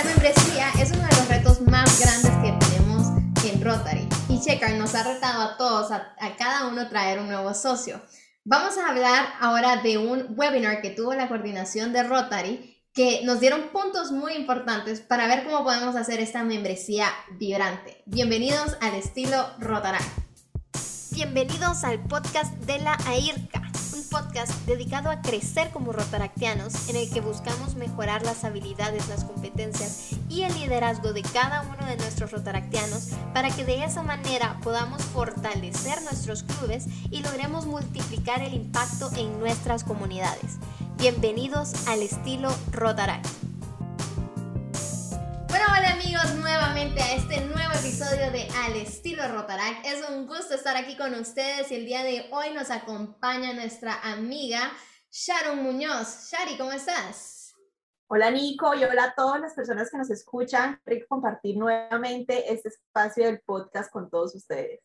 La membresía es uno de los retos más grandes que tenemos en Rotary y Checker nos ha retado a todos, a, cada uno traer un nuevo socio. Vamos a hablar ahora de un webinar que tuvo la coordinación de Rotary que nos dieron puntos muy importantes para ver cómo podemos hacer esta membresía vibrante. Bienvenidos al estilo Rotaract. Bienvenidos al podcast de la AIRCA, podcast dedicado a crecer como rotaractianos en el que buscamos mejorar las habilidades, las competencias y el liderazgo de cada uno de nuestros rotaractianos para que de esa manera podamos fortalecer nuestros clubes y logremos multiplicar el impacto en nuestras comunidades. Bienvenidos al estilo Rotaract. Bueno, hola amigos, nuevamente a este nuevo episodio de Al estilo Rotaract. Es un gusto estar aquí con ustedes y el día de hoy nos acompaña nuestra amiga Sharon Muñoz. Shari, ¿cómo estás? Hola Nico y hola a todas las personas que nos escuchan. Rico compartir nuevamente este espacio del podcast con todos ustedes.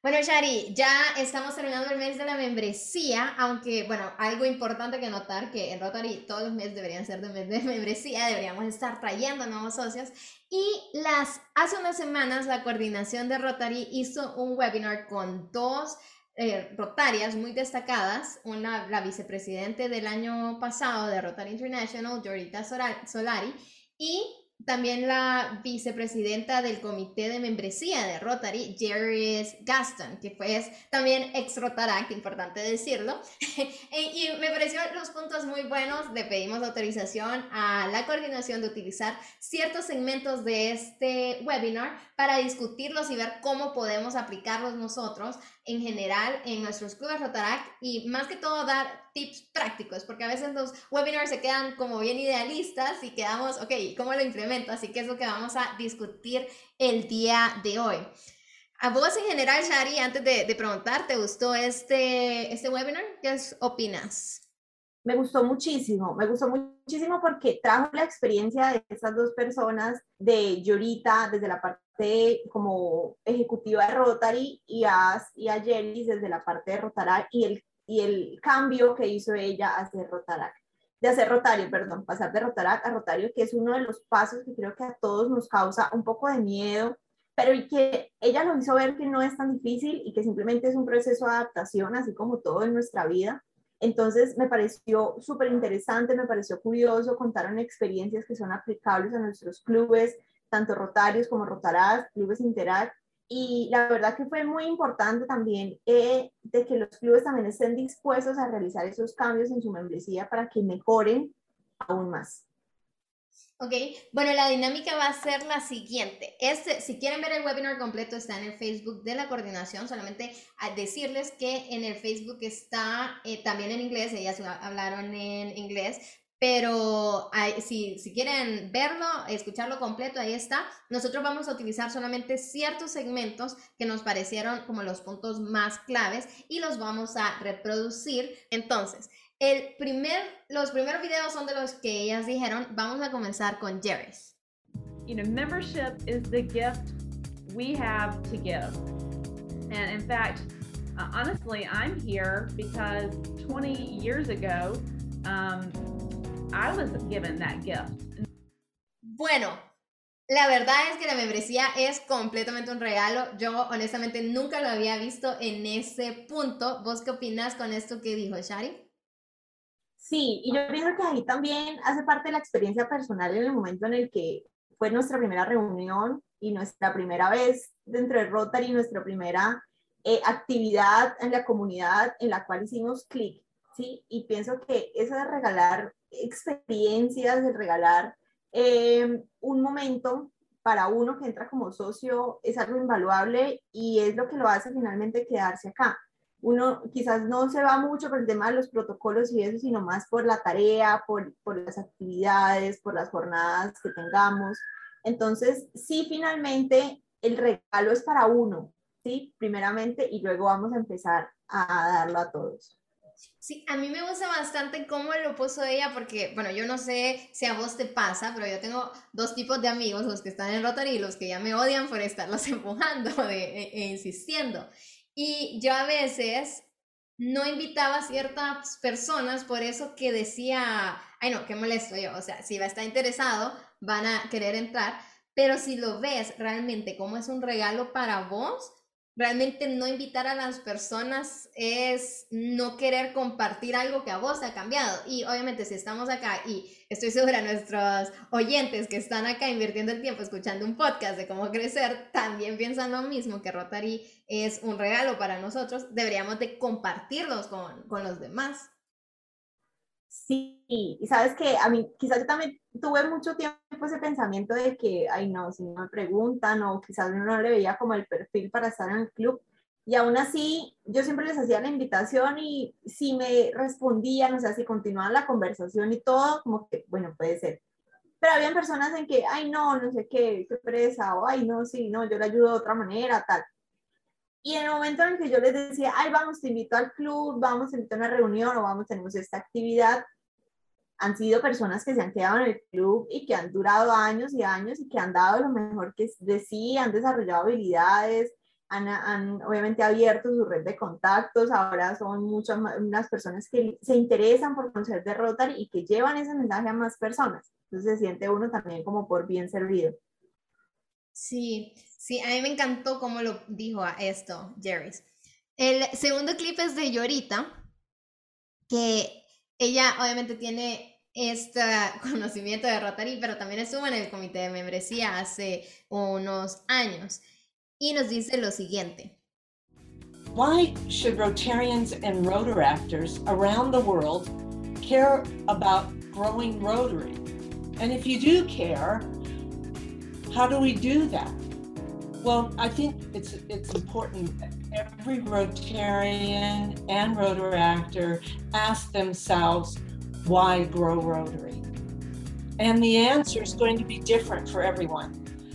Bueno, Shari, ya estamos terminando el mes de la membresía, aunque, bueno, algo importante que notar, que en Rotary todos los meses deberían ser de mes de membresía, deberíamos estar trayendo nuevos socios. Y las, hace unas semanas la coordinación de Rotary hizo un webinar con dos eh, rotarias muy destacadas, una, la vicepresidente del año pasado de Rotary International, Jorita Solari, y también la vicepresidenta del comité de membresía de Rotary, Jerry Gaston, que fue también ex Rotaract, importante decirlo. y me pareció los puntos muy buenos. Le pedimos autorización a la coordinación de utilizar ciertos segmentos de este webinar para discutirlos y ver cómo podemos aplicarlos nosotros en general en nuestros clubes Rotaract y más que todo dar tips prácticos, porque a veces los webinars se quedan como bien idealistas y quedamos, ok, ¿cómo lo implemento? Así que es lo que vamos a discutir el día de hoy. A vos en general, Shari, antes de, de preguntar, ¿te gustó este, este webinar? ¿Qué opinas? Me gustó muchísimo, me gustó muchísimo porque trajo la experiencia de estas dos personas, de Yorita desde la parte como ejecutiva de Rotary y a, y a desde la parte de Rotary y el y el cambio que hizo ella a hacer Rotarac, de hacer Rotario, perdón, pasar de Rotarac a Rotario, que es uno de los pasos que creo que a todos nos causa un poco de miedo, pero y que ella lo hizo ver que no es tan difícil y que simplemente es un proceso de adaptación, así como todo en nuestra vida. Entonces me pareció súper interesante, me pareció curioso, contaron experiencias que son aplicables a nuestros clubes, tanto Rotarios como Rotarac, clubes Interact, y la verdad que fue muy importante también eh, de que los clubes también estén dispuestos a realizar esos cambios en su membresía para que mejoren aún más. Ok, bueno, la dinámica va a ser la siguiente. Este, si quieren ver el webinar completo, está en el Facebook de la coordinación. Solamente a decirles que en el Facebook está eh, también en inglés, ellas hablaron en inglés, pero si, si, quieren verlo, escucharlo completo, ahí está. Nosotros vamos a utilizar solamente ciertos segmentos que nos parecieron como los puntos más claves y los vamos a reproducir. Entonces, el primer, los primeros videos son de los que ellas dijeron. Vamos a comenzar con Jerry's. You know, membership is the gift we have to give. And in fact, uh, honestly, I'm here because 20 years ago, um, I was given that gift. Bueno, la verdad es que la membresía es completamente un regalo. Yo honestamente nunca lo había visto en ese punto. ¿Vos qué opinas con esto que dijo Shari? Sí, y yo pienso que ahí también hace parte de la experiencia personal en el momento en el que fue nuestra primera reunión y nuestra primera vez dentro de Rotary, nuestra primera eh, actividad en la comunidad en la cual hicimos clic, ¿sí? Y pienso que eso de regalar experiencias, de regalar eh, un momento para uno que entra como socio es algo invaluable y es lo que lo hace finalmente quedarse acá. Uno quizás no se va mucho por el tema de los protocolos y eso, sino más por la tarea, por, por las actividades, por las jornadas que tengamos. Entonces, sí, finalmente el regalo es para uno, ¿sí? Primeramente, y luego vamos a empezar a darlo a todos. Sí, a mí me gusta bastante cómo lo puso ella, porque, bueno, yo no sé si a vos te pasa, pero yo tengo dos tipos de amigos, los que están en Rotary y los que ya me odian por estarlos empujando e, e insistiendo. Y yo a veces no invitaba a ciertas personas, por eso que decía, ay no, qué molesto yo, o sea, si va a estar interesado, van a querer entrar, pero si lo ves realmente como es un regalo para vos, realmente no invitar a las personas es no querer compartir algo que a vos ha cambiado. Y obviamente si estamos acá y estoy segura nuestros oyentes que están acá invirtiendo el tiempo escuchando un podcast de cómo crecer, también piensan lo mismo, que Rotary es un regalo para nosotros, deberíamos de compartirlos con, con los demás. Sí, y sabes que a mí quizás yo también tuve mucho tiempo ese pensamiento de que, ay no, si no me preguntan o quizás uno no le veía como el perfil para estar en el club. Y aún así, yo siempre les hacía la invitación y si me respondían, o sea, si continuaban la conversación y todo, como que, bueno, puede ser. Pero habían personas en que, ay no, no sé qué, qué presa, o ay no, sí, no, yo le ayudo de otra manera, tal. Y en el momento en que yo les decía, ay, vamos, te invito al club, vamos, te invito a una reunión o vamos, tenemos esta actividad, han sido personas que se han quedado en el club y que han durado años y años y que han dado lo mejor que de sí, han desarrollado habilidades, han, han obviamente abierto su red de contactos, ahora son muchas más personas que se interesan por conocer de Rotary y que llevan ese mensaje a más personas. Entonces se siente uno también como por bien servido. Sí, sí, a mí me encantó cómo lo dijo a esto, Jerry. El segundo clip es de Llorita, que ella obviamente tiene este conocimiento de Rotary, pero también estuvo en el comité de membresía hace unos años y nos dice lo siguiente. Why should Rotarians and Rotaractors around the world care about growing Rotary? And if you do care, how do we do that? Well, I think it's it's important that every Rotarian and Rotaractor ask themselves, why grow Rotary? And the answer is going to be different for everyone.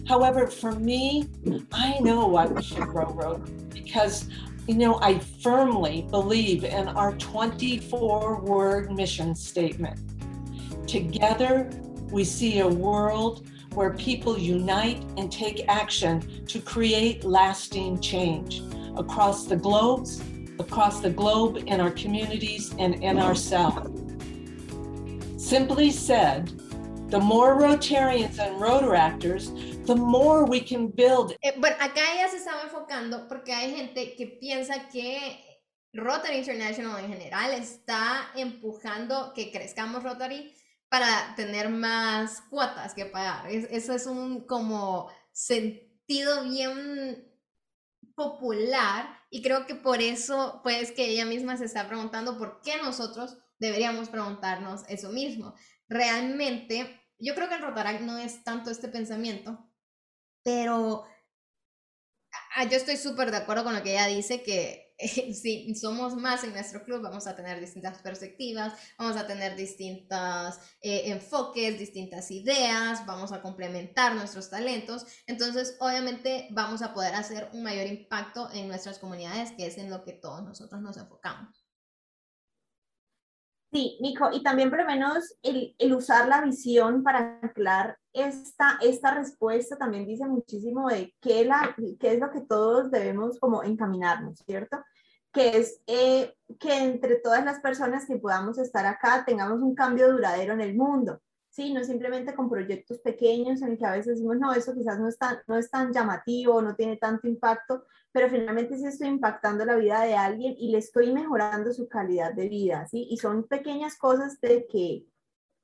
However, for me, I know why we should grow Rotary because you know, I firmly believe in our 24 word mission statement. Together, we see a world where people unite and take action to create lasting change across the globes, across the globe in our communities and in ourselves. Simply said, the more Rotarians and Rotaractors, the more we can build. Eh, bueno, acá ella se estaba enfocando porque hay gente que piensa que Rotary International en general está empujando que crezcamos Rotary para tener más cuotas que pagar. eso es un como sentido bien popular y creo que por eso pues que ella misma se está preguntando por qué nosotros deberíamos preguntarnos eso mismo. Realmente, yo creo que el Rotaract no es tanto este pensamiento, pero yo estoy súper de acuerdo con lo que ella dice, que si somos más en nuestro club, vamos a tener distintas perspectivas, vamos a tener distintos eh, enfoques, distintas ideas, vamos a complementar nuestros talentos. Entonces, obviamente, vamos a poder hacer un mayor impacto en nuestras comunidades, que es en lo que todos nosotros nos enfocamos. Sí, Nico, y también por lo menos el, el, usar la visión para anclar esta, esta respuesta también dice muchísimo de qué, la, qué es lo que todos debemos como encaminarnos, ¿cierto? Que es eh, que entre todas las personas que podamos estar acá tengamos un cambio duradero en el mundo, ¿sí? No simplemente con proyectos pequeños en el que a veces decimos, no, eso quizás no es tan, no es tan llamativo, no tiene tanto impacto, pero finalmente sí estoy impactando la vida de alguien y le estoy mejorando su calidad de vida, ¿sí? Y son pequeñas cosas de que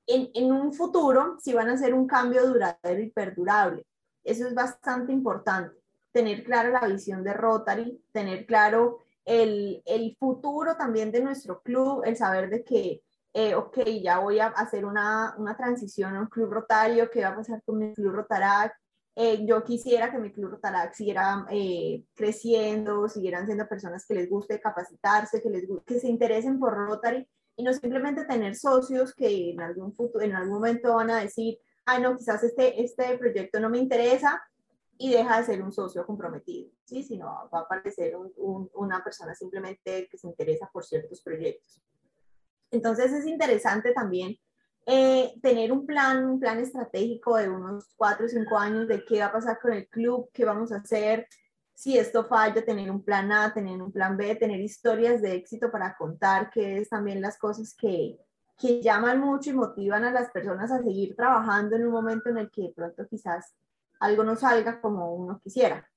en, en un futuro sí van a ser un cambio duradero y perdurable. Eso es bastante importante, tener clara la visión de Rotary, tener claro el, el futuro también de nuestro club, el saber de que, eh, ok, ya voy a hacer una, una transición a un club rotario, qué va a pasar con mi club Rotarac, eh, yo quisiera que mi Club Rotaract siguiera eh, creciendo, siguieran siendo personas que les guste capacitarse, que, les, que se interesen por Rotary y no simplemente tener socios que en algún, futuro, en algún momento van a decir, ah, no, quizás este, este proyecto no me interesa y deja de ser un socio comprometido, ¿sí? sino va a aparecer una persona simplemente que se interesa por ciertos proyectos. Entonces es interesante también eh, tener un plan, un plan estratégico de unos cuatro o cinco años de qué va a pasar con el club, qué vamos a hacer, si esto falla, tener un plan A, tener un plan B, tener historias de éxito para contar, que es también las cosas que, que llaman mucho y motivan a las personas a seguir trabajando en un momento en el que de pronto quizás algo no salga como uno quisiera.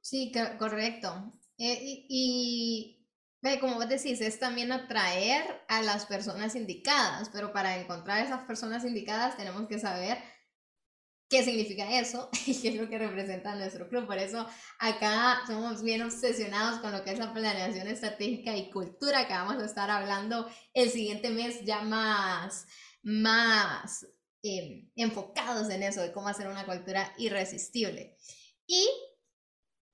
Sí, correcto. Eh, y como vos decís, es también atraer a las personas indicadas, pero para encontrar esas personas indicadas tenemos que saber qué significa eso y qué es lo que representa nuestro club. Por eso acá somos bien obsesionados con lo que es la planeación estratégica y cultura, que vamos a estar hablando el siguiente mes ya más, más em, enfocados en eso, de cómo hacer una cultura irresistible. Y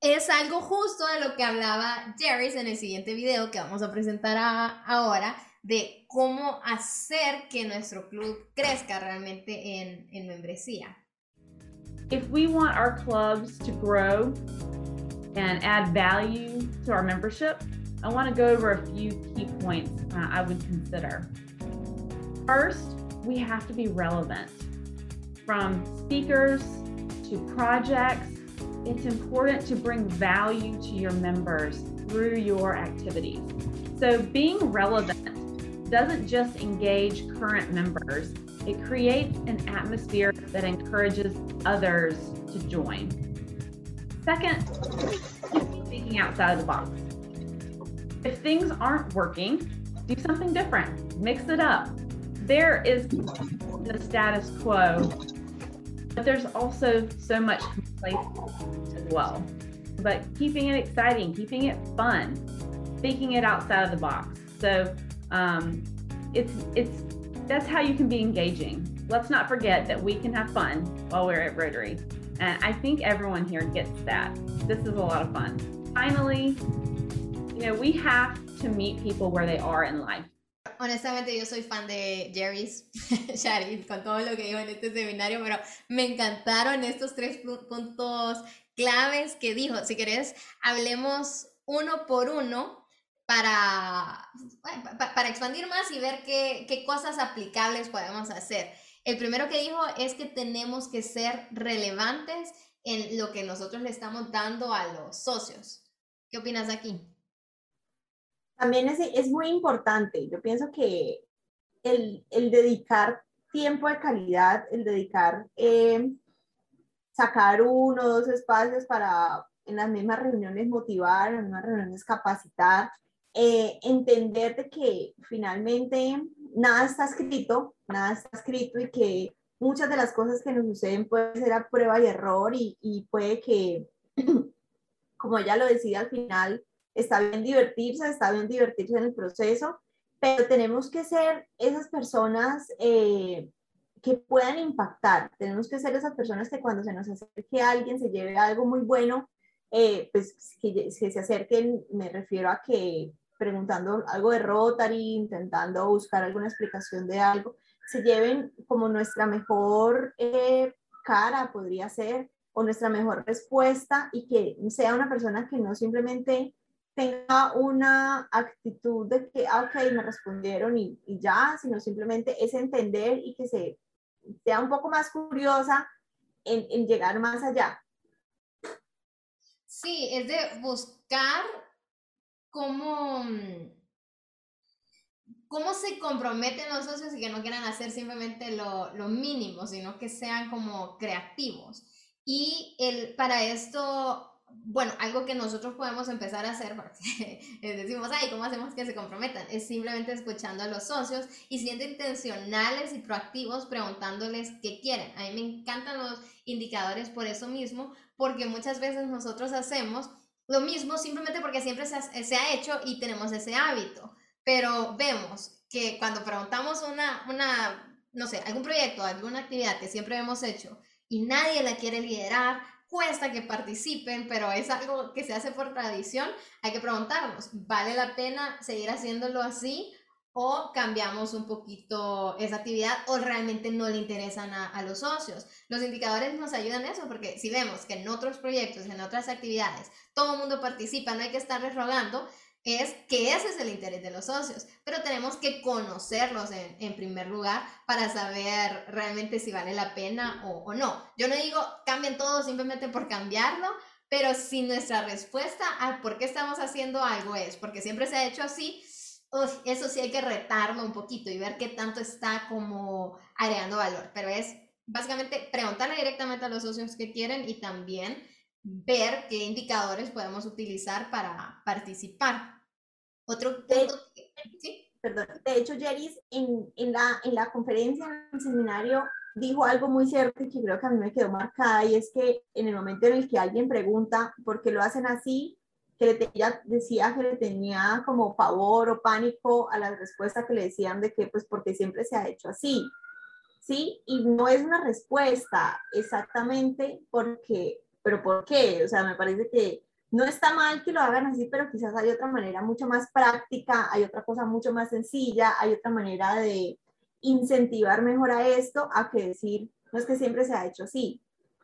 es algo justo de lo que hablaba Jerry en el siguiente video que vamos a presentar ahora, de cómo hacer que nuestro club crezca realmente en, en membresía. If we want our clubs to grow and add value to our membership, I want to go over a few key points uh, I would consider. First, we have to be relevant. From speakers to projects, it's important to bring value to your members through your activities. So, being relevant doesn't just engage current members, it creates an atmosphere that encourages others to join. Second, thinking outside of the box. If things aren't working, do something different, mix it up. There is the status quo, but there's also so much complacency as well. But keeping it exciting, keeping it fun, thinking it outside of the box. So um, it's it's that's how you can be engaging. Let's not forget that we can have fun while we're at Rotary. And I think everyone here gets that. This is a lot of fun. Finally, you know, we have to meet people where they are in life. Honestamente yo soy fan de Jerry's Shari con todo lo que dijo en este seminario, pero me encantaron estos tres puntos claves que dijo. Si querés, hablemos uno por uno para, para expandir más y ver qué, qué cosas aplicables podemos hacer. El primero que dijo es que tenemos que ser relevantes en lo que nosotros le estamos dando a los socios. ¿Qué opinas aquí? También es, es muy importante. Yo pienso que el, el, dedicar tiempo de calidad, el dedicar, eh, sacar uno o dos espacios para en las mismas reuniones motivar, en unas reuniones capacitar, eh, entender de que finalmente nada está escrito, nada está escrito y que muchas de las cosas que nos suceden pueden ser a prueba y error y, y puede que, como ella lo decía al final, está bien divertirse, está bien divertirse en el proceso, pero tenemos que ser esas personas eh, que puedan impactar, tenemos que ser esas personas que cuando se nos acerque alguien se lleve algo muy bueno, eh, pues que, que se acerquen, me refiero a que preguntando algo de Rotary, intentando buscar alguna explicación de algo, se lleven como nuestra mejor eh, cara, podría ser, o nuestra mejor respuesta y que sea una persona que no simplemente tenga una actitud de que, ah, ok, me respondieron y, y ya, sino simplemente es entender y que se, sea un poco más curiosa en, en llegar más allá. Sí, es de buscar cómo, cómo se comprometen los socios y que no quieran hacer simplemente lo, lo mínimo, sino que sean como creativos. Y el, para esto, bueno, algo que nosotros podemos empezar a hacer, porque decimos, ay, ¿cómo hacemos que se comprometan? Es simplemente escuchando a los socios y siendo intencionales y proactivos preguntándoles qué quieren. A mí me encantan los indicadores por eso mismo, porque muchas veces nosotros hacemos lo mismo simplemente porque siempre se ha, hecho y tenemos ese hábito. Pero vemos que cuando preguntamos una, una, no sé, algún proyecto, alguna actividad que siempre hemos hecho y nadie la quiere liderar, cuesta que participen, pero es algo que se hace por tradición, hay que preguntarnos, ¿vale la pena seguir haciéndolo así o cambiamos un poquito esa actividad o realmente no le interesan a, los socios. Los indicadores nos ayudan en eso porque si vemos que en otros proyectos, en otras actividades, todo el mundo participa, no hay que estarles rogando, es que ese es el interés de los socios, pero tenemos que conocerlos en, en primer lugar para saber realmente si vale la pena o, o, no. Yo no digo cambien todo simplemente por cambiarlo, pero si nuestra respuesta a por qué estamos haciendo algo es porque siempre se ha hecho así, eso sí hay que retarlo un poquito y ver qué tanto está como agregando valor, pero es básicamente preguntarle directamente a los socios que quieren y también ver qué indicadores podemos utilizar para participar. Otro punto, ¿sí? Perdón, de hecho, Jeris, en, en, la, en la conferencia, en el seminario, dijo algo muy cierto y que creo que a mí me quedó marcada y es que en el momento en el que alguien pregunta por qué lo hacen así, que le ella decía que le tenía como pavor o pánico a la respuesta que le decían de que pues porque siempre se ha hecho así, ¿sí? Y no es una respuesta exactamente porque, pero ¿por qué? O sea, me parece que no está mal que lo hagan así, pero quizás hay otra manera mucho más práctica, hay otra cosa mucho más sencilla, hay otra manera de incentivar mejor a esto a que decir, no es que siempre se ha hecho así,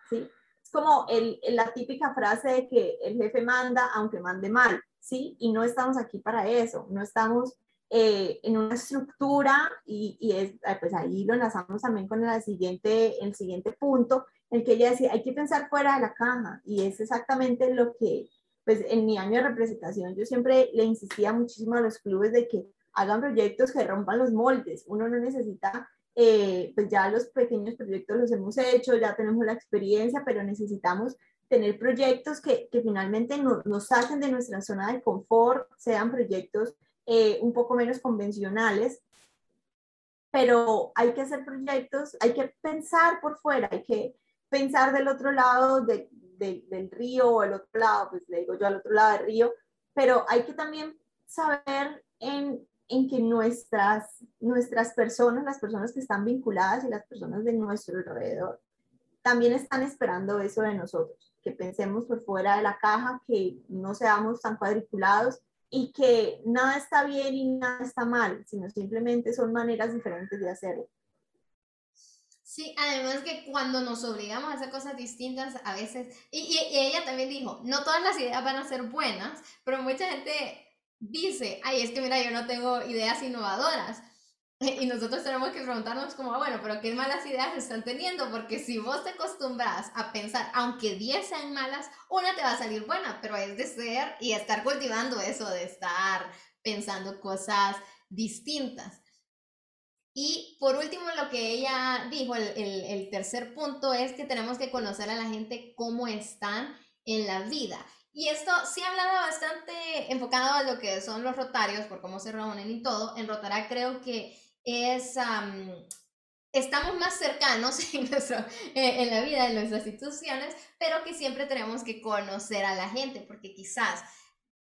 ¿sí? Es como la típica frase de que el jefe manda aunque mande mal, ¿sí? Y no estamos aquí para eso, no estamos eh, en una estructura y, es, pues ahí lo enlazamos también con el siguiente, el siguiente punto, en que ella decía, hay que pensar fuera de la caja y es exactamente lo que, pues en mi año de representación yo siempre le insistía muchísimo a los clubes de que hagan proyectos que rompan los moldes. Uno no necesita, eh, pues ya los pequeños proyectos los hemos hecho, ya tenemos la experiencia, pero necesitamos tener proyectos que, que finalmente nos saquen de nuestra zona de confort, sean proyectos eh, un poco menos convencionales, pero hay que hacer proyectos, hay que pensar por fuera, hay que pensar del otro lado de, del río o el otro lado, pues le digo yo al otro lado del río, pero hay que también saber en en que nuestras, nuestras personas, las personas que están vinculadas y las personas de nuestro alrededor, también están esperando eso de nosotros, que pensemos por fuera de la caja, que no seamos tan cuadriculados y que nada está bien y nada está mal, sino simplemente son maneras diferentes de hacerlo. Sí, además que cuando nos obligamos a hacer cosas distintas, a veces, y, y, ella también dijo, no todas las ideas van a ser buenas, pero mucha gente dice, ay, es que mira, yo no tengo ideas innovadoras. Y nosotros tenemos que preguntarnos como, bueno, pero qué malas ideas están teniendo, porque si vos te acostumbras a pensar, aunque 10 sean malas, una te va a salir buena, pero es de ser y estar cultivando eso de estar pensando cosas distintas. Y por último, lo que ella dijo, el, tercer punto es que tenemos que conocer a la gente cómo están en la vida. Y esto sí hablaba bastante enfocado a lo que son los rotarios, por cómo se reúnen y todo. En Rotará creo que es... estamos más cercanos en, nuestro, en la vida de nuestras instituciones, pero que siempre tenemos que conocer a la gente, porque quizás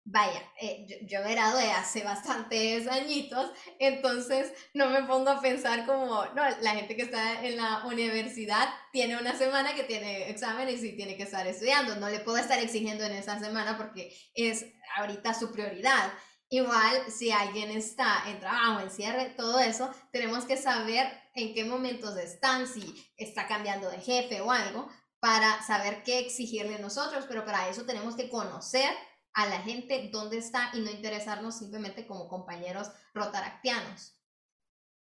vaya, eh, yo, yo, gradué hace bastantes añitos, entonces no me pongo a pensar como, no, la gente que está en la universidad tiene una semana que tiene exámenes y tiene que estar estudiando, no le puedo estar exigiendo en esa semana porque es ahorita su prioridad. Igual, si alguien está en trabajo, en cierre, todo eso, tenemos que saber en qué momentos están, si está cambiando de jefe o algo, para saber qué exigirle nosotros, pero para eso tenemos que conocer a la gente dónde está y no interesarnos simplemente como compañeros rotaractianos.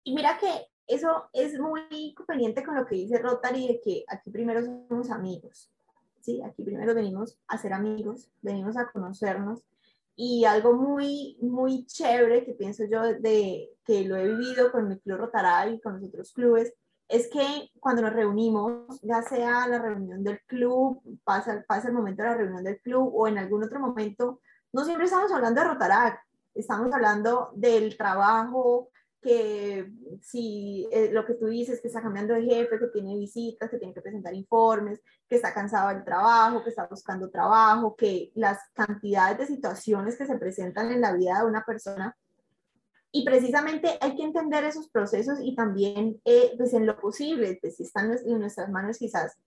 Y mira que eso es muy conveniente con lo que dice Rotary de que aquí primero somos amigos, ¿sí? Aquí primero venimos a ser amigos, venimos a conocernos y algo muy, muy chévere que pienso yo de que lo he vivido con mi club Rotary y con los otros clubes es que cuando nos reunimos, ya sea la reunión del club, pasa, pasa el momento de la reunión del club o en algún otro momento, no siempre estamos hablando de Rotarac, estamos hablando del trabajo, que si eh, lo que tú dices, que está cambiando de jefe, que tiene visitas, que tiene que presentar informes, que está cansado del trabajo, que está buscando trabajo, que las cantidades de situaciones que se presentan en la vida de una persona y precisamente hay que entender esos procesos y también, eh, pues en lo posible, pues si están en nuestras manos quizás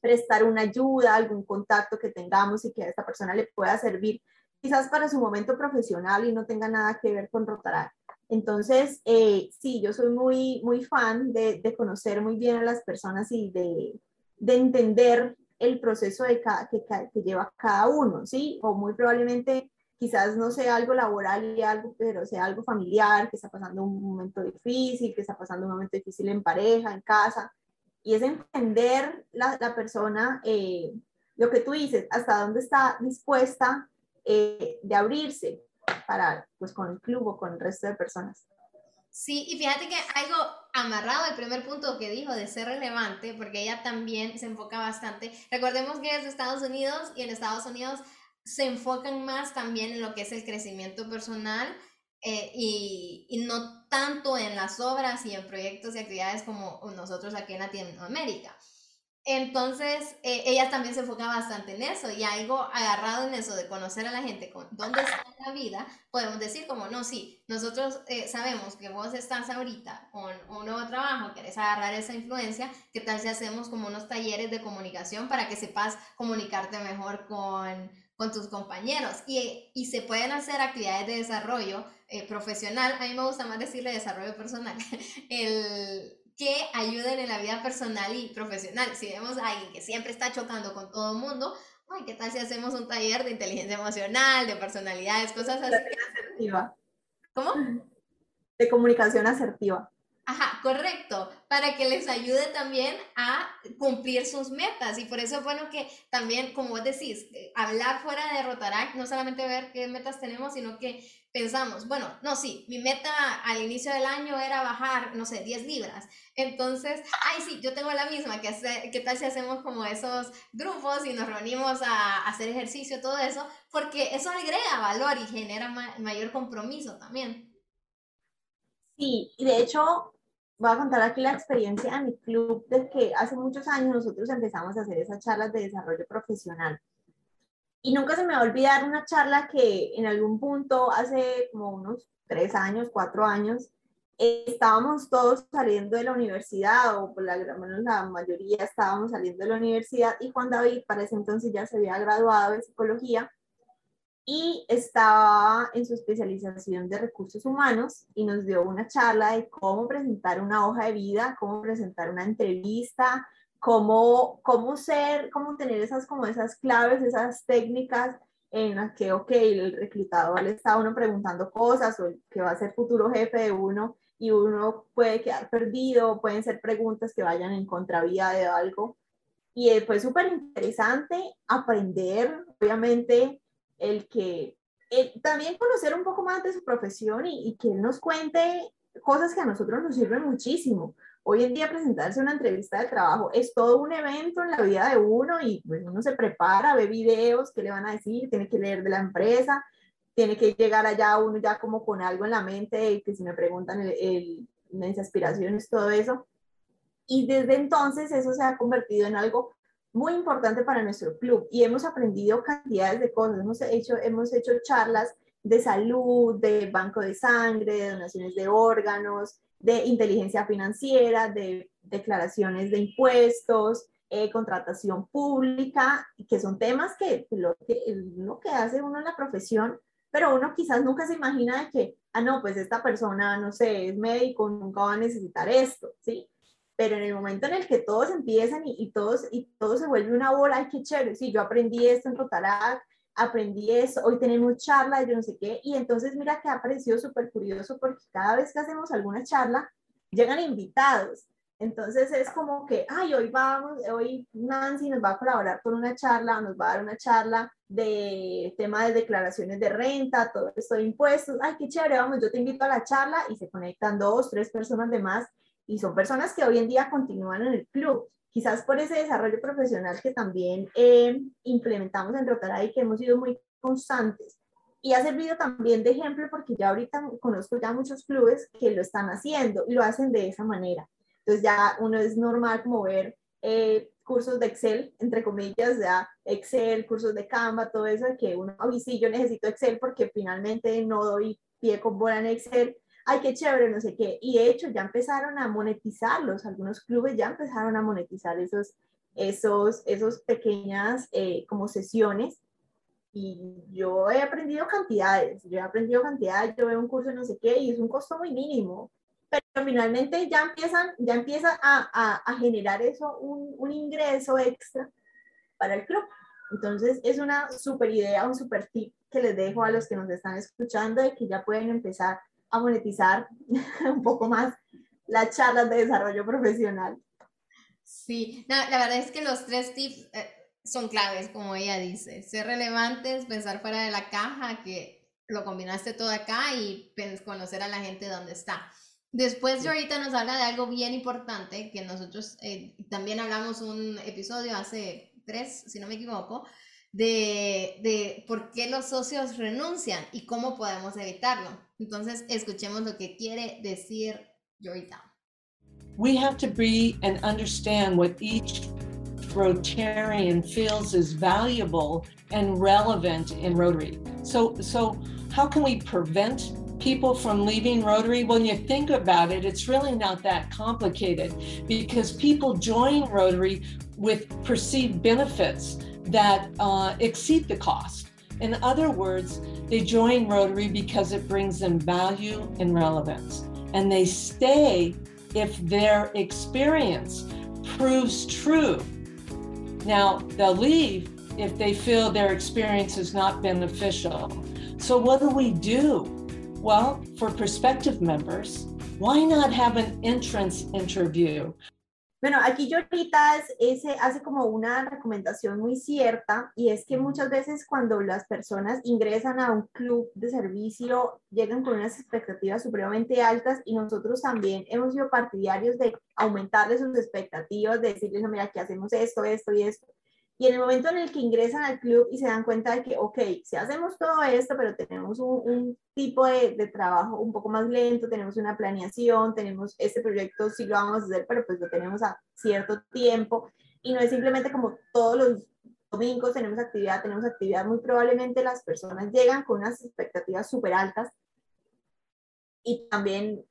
prestar una ayuda, algún contacto que tengamos y que a esta persona le pueda servir, quizás para su momento profesional y no tenga nada que ver con Rotaract. Entonces, eh, sí, yo soy muy, muy fan de, de, conocer muy bien a las personas y de, de entender el proceso de cada, que, que, lleva cada uno, ¿sí? O muy probablemente quizás no sea algo laboral y algo, pero sea algo familiar, que está pasando un momento difícil, que está pasando un momento difícil en pareja, en casa, y es entender la, la persona, eh, lo que tú dices, hasta dónde está dispuesta eh, de abrirse para, pues, con el club o con el resto de personas. Sí, y fíjate que algo amarrado al primer punto que dijo de ser relevante, porque ella también se enfoca bastante. Recordemos que es de Estados Unidos y en Estados Unidos se enfocan más también en lo que es el crecimiento personal eh, y, y, no tanto en las obras y en proyectos y actividades como nosotros aquí en Latinoamérica. Entonces, eh, ella también se enfoca bastante en eso y algo agarrado en eso de conocer a la gente con dónde está la vida, podemos decir como, no, sí, nosotros eh, sabemos que vos estás ahorita con un nuevo trabajo, querés agarrar esa influencia, ¿qué tal si hacemos como unos talleres de comunicación para que sepas comunicarte mejor con, con tus compañeros? Y, y, se pueden hacer actividades de desarrollo eh, profesional, a mí me gusta más decirle desarrollo personal, el que ayuden en la vida personal y profesional. Si vemos a alguien que siempre está chocando con todo el mundo, ay, ¿qué tal si hacemos un taller de inteligencia emocional, de personalidades, cosas así? Asertiva. ¿Cómo? De comunicación asertiva. Ajá, correcto, para que les ayude también a cumplir sus metas. Y por eso es bueno que también, como decís, eh, hablar fuera de Rotaract, no solamente ver qué metas tenemos, sino que pensamos, bueno, no, sí, mi meta al inicio del año era bajar, no sé, 10 libras. Entonces, ay, sí, yo tengo la misma, que ¿qué tal si hacemos como esos grupos y nos reunimos a, hacer ejercicio, todo eso? Porque eso agrega valor y genera mayor compromiso también. Sí, y de hecho, voy a contar aquí la experiencia de mi club de que hace muchos años nosotros empezamos a hacer esas charlas de desarrollo profesional. Y nunca se me va a olvidar una charla que en algún punto, hace como unos tres años, cuatro años, estábamos todos saliendo de la universidad, o por la, la mayoría estábamos saliendo de la universidad, y Juan David para ese entonces ya se había graduado de psicología, y estaba en su especialización de recursos humanos y nos dio una charla de cómo presentar una hoja de vida, cómo presentar una entrevista, cómo, cómo ser, cómo tener esas, como esas claves, esas técnicas en las que, ok, el reclutador le está uno preguntando cosas o el que va a ser futuro jefe de uno y uno puede quedar perdido, pueden ser preguntas que vayan en contravía de algo. Y fue súper interesante aprender, obviamente, el que también conocer un poco más de su profesión y, que él nos cuente cosas que a nosotros nos sirven muchísimo. Hoy en día presentarse una entrevista de trabajo es todo un evento en la vida de uno y pues, uno se prepara, ve videos, qué le van a decir, tiene que leer de la empresa, tiene que llegar allá uno ya como con algo en la mente, que si me preguntan el, el, mis aspiraciones, todo eso. Y desde entonces eso se ha convertido en algo muy importante para nuestro club y hemos aprendido cantidades de cosas. Hemos hecho, hemos hecho charlas de salud, de banco de sangre, de donaciones de órganos, de inteligencia financiera, de declaraciones de impuestos, eh, contratación pública, que son temas que lo, que lo que hace uno en la profesión, pero uno quizás nunca se imagina de que, ah, no, pues esta persona, no sé, es médico, nunca va a necesitar esto, ¿sí? Pero en el momento en el que todos empiezan y, y todos, y todo se vuelve una bola, ay, qué chévere, sí, yo aprendí esto en Rotarac, aprendí eso, hoy tenemos charla, yo no sé qué, y entonces mira que ha parecido súper curioso porque cada vez que hacemos alguna charla, llegan invitados, entonces es como que, ay, hoy vamos, hoy Nancy nos va a colaborar con una charla, nos va a dar una charla de tema de declaraciones de renta, todo esto de impuestos, ay, qué chévere, vamos, yo te invito a la charla y se conectan dos, tres personas de más y son personas que hoy en día continúan en el club. Quizás por ese desarrollo profesional que también eh, implementamos en Rotaract que hemos sido muy constantes. Y ha servido también de ejemplo porque ya ahorita conozco ya muchos clubes que lo están haciendo y lo hacen de esa manera. Entonces ya uno es normal como ver eh, cursos de Excel, entre comillas, ya Excel, cursos de Canva, todo eso, que uno, hoy sí, necesito Excel porque finalmente no doy pie con bola en Excel, ay, qué chévere, no sé qué. Y de hecho ya empezaron a monetizarlos, algunos clubes ya empezaron a monetizar esos, esos, esos pequeñas eh, como sesiones. Y yo he aprendido cantidades, yo he aprendido cantidades, yo veo un curso no sé qué y es un costo muy mínimo. Pero finalmente ya empiezan, ya empieza a, a, a generar eso, un, un ingreso extra para el club. Entonces es una super idea, un super tip que les dejo a los que nos están escuchando de que ya pueden empezar a monetizar un poco más las charlas de desarrollo profesional. Sí, la verdad es que los tres tips, eh, son claves, como ella dice. Ser relevantes, pensar fuera de la caja, que lo combinaste todo acá y conocer a la gente donde está. Después, ahorita nos habla de algo bien importante que nosotros eh, también hablamos un episodio hace tres, si no me equivoco, de, de por qué los socios renuncian y cómo podemos evitarlo. Entonces, escuchemos lo que quiere decir. We have to be and understand what each Rotarian feels is valuable and relevant in Rotary. So, so how can we prevent people from leaving Rotary? When you think about it, it's really not that complicated because people join Rotary with perceived benefits that uh, exceed the cost. In other words, they join Rotary because it brings them value and relevance. And they stay if their experience proves true. Now, they'll leave if they feel their experience is not beneficial. So, what do we do? Well, for prospective members, why not have an entrance interview? Bueno, aquí yo ahorita es, hace como una recomendación muy cierta y es que muchas veces cuando las personas ingresan a un club de servicio llegan con unas expectativas supremamente altas y nosotros también hemos sido partidarios de aumentarles sus expectativas, de decirles, no, mira, que hacemos esto, esto y esto. Y en el momento en el que ingresan al club y se dan cuenta de que, ok, si hacemos todo esto, pero tenemos un, tipo de, de, trabajo un poco más lento, tenemos una planeación, tenemos este proyecto, sí lo vamos a hacer, pero pues lo tenemos a cierto tiempo. Y no es simplemente como todos los domingos tenemos actividad, tenemos actividad, muy probablemente las personas llegan con unas expectativas súper altas y también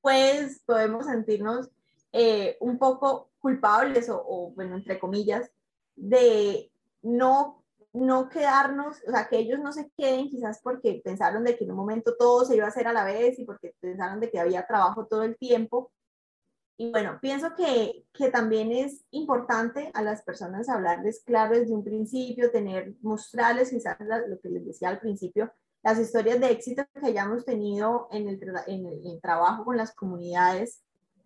pues podemos sentirnos eh, un poco culpables o, o, bueno, entre comillas, de no, no quedarnos, o sea, que ellos no se queden quizás porque pensaron de que en un momento todo se iba a hacer a la vez y porque pensaron de que había trabajo todo el tiempo. Y bueno, pienso que, que también es importante a las personas hablarles claro desde un principio, tener, mostrarles quizás lo que les decía al principio, las historias de éxito que hayamos tenido en el, en el trabajo con las comunidades,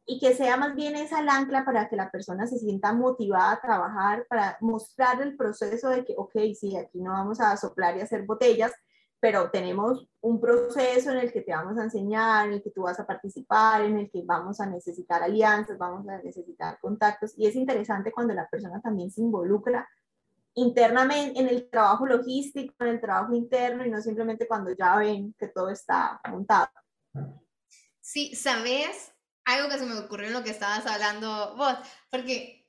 y que sea más bien esa el ancla para que la persona se sienta motivada a trabajar, para mostrar el proceso de que, ok, sí, aquí no vamos a soplar y hacer botellas, pero tenemos un proceso en el que te vamos a enseñar, en el que tú vas a participar, en el que vamos a necesitar alianzas, vamos a necesitar contactos. Y es interesante cuando la persona también se involucra internamente en el trabajo logístico, en el trabajo interno y no simplemente cuando ya ven que todo está montado. Sí, sabes, algo que se me ocurrió en lo que estabas hablando vos, porque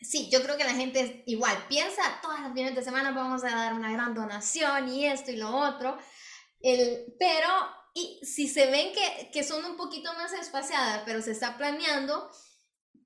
sí, yo creo que la gente igual piensa, todas las fines de semana vamos a dar una gran donación y esto y lo otro, el, pero y si se ven que, que son un poquito más espaciadas, pero se está planeando,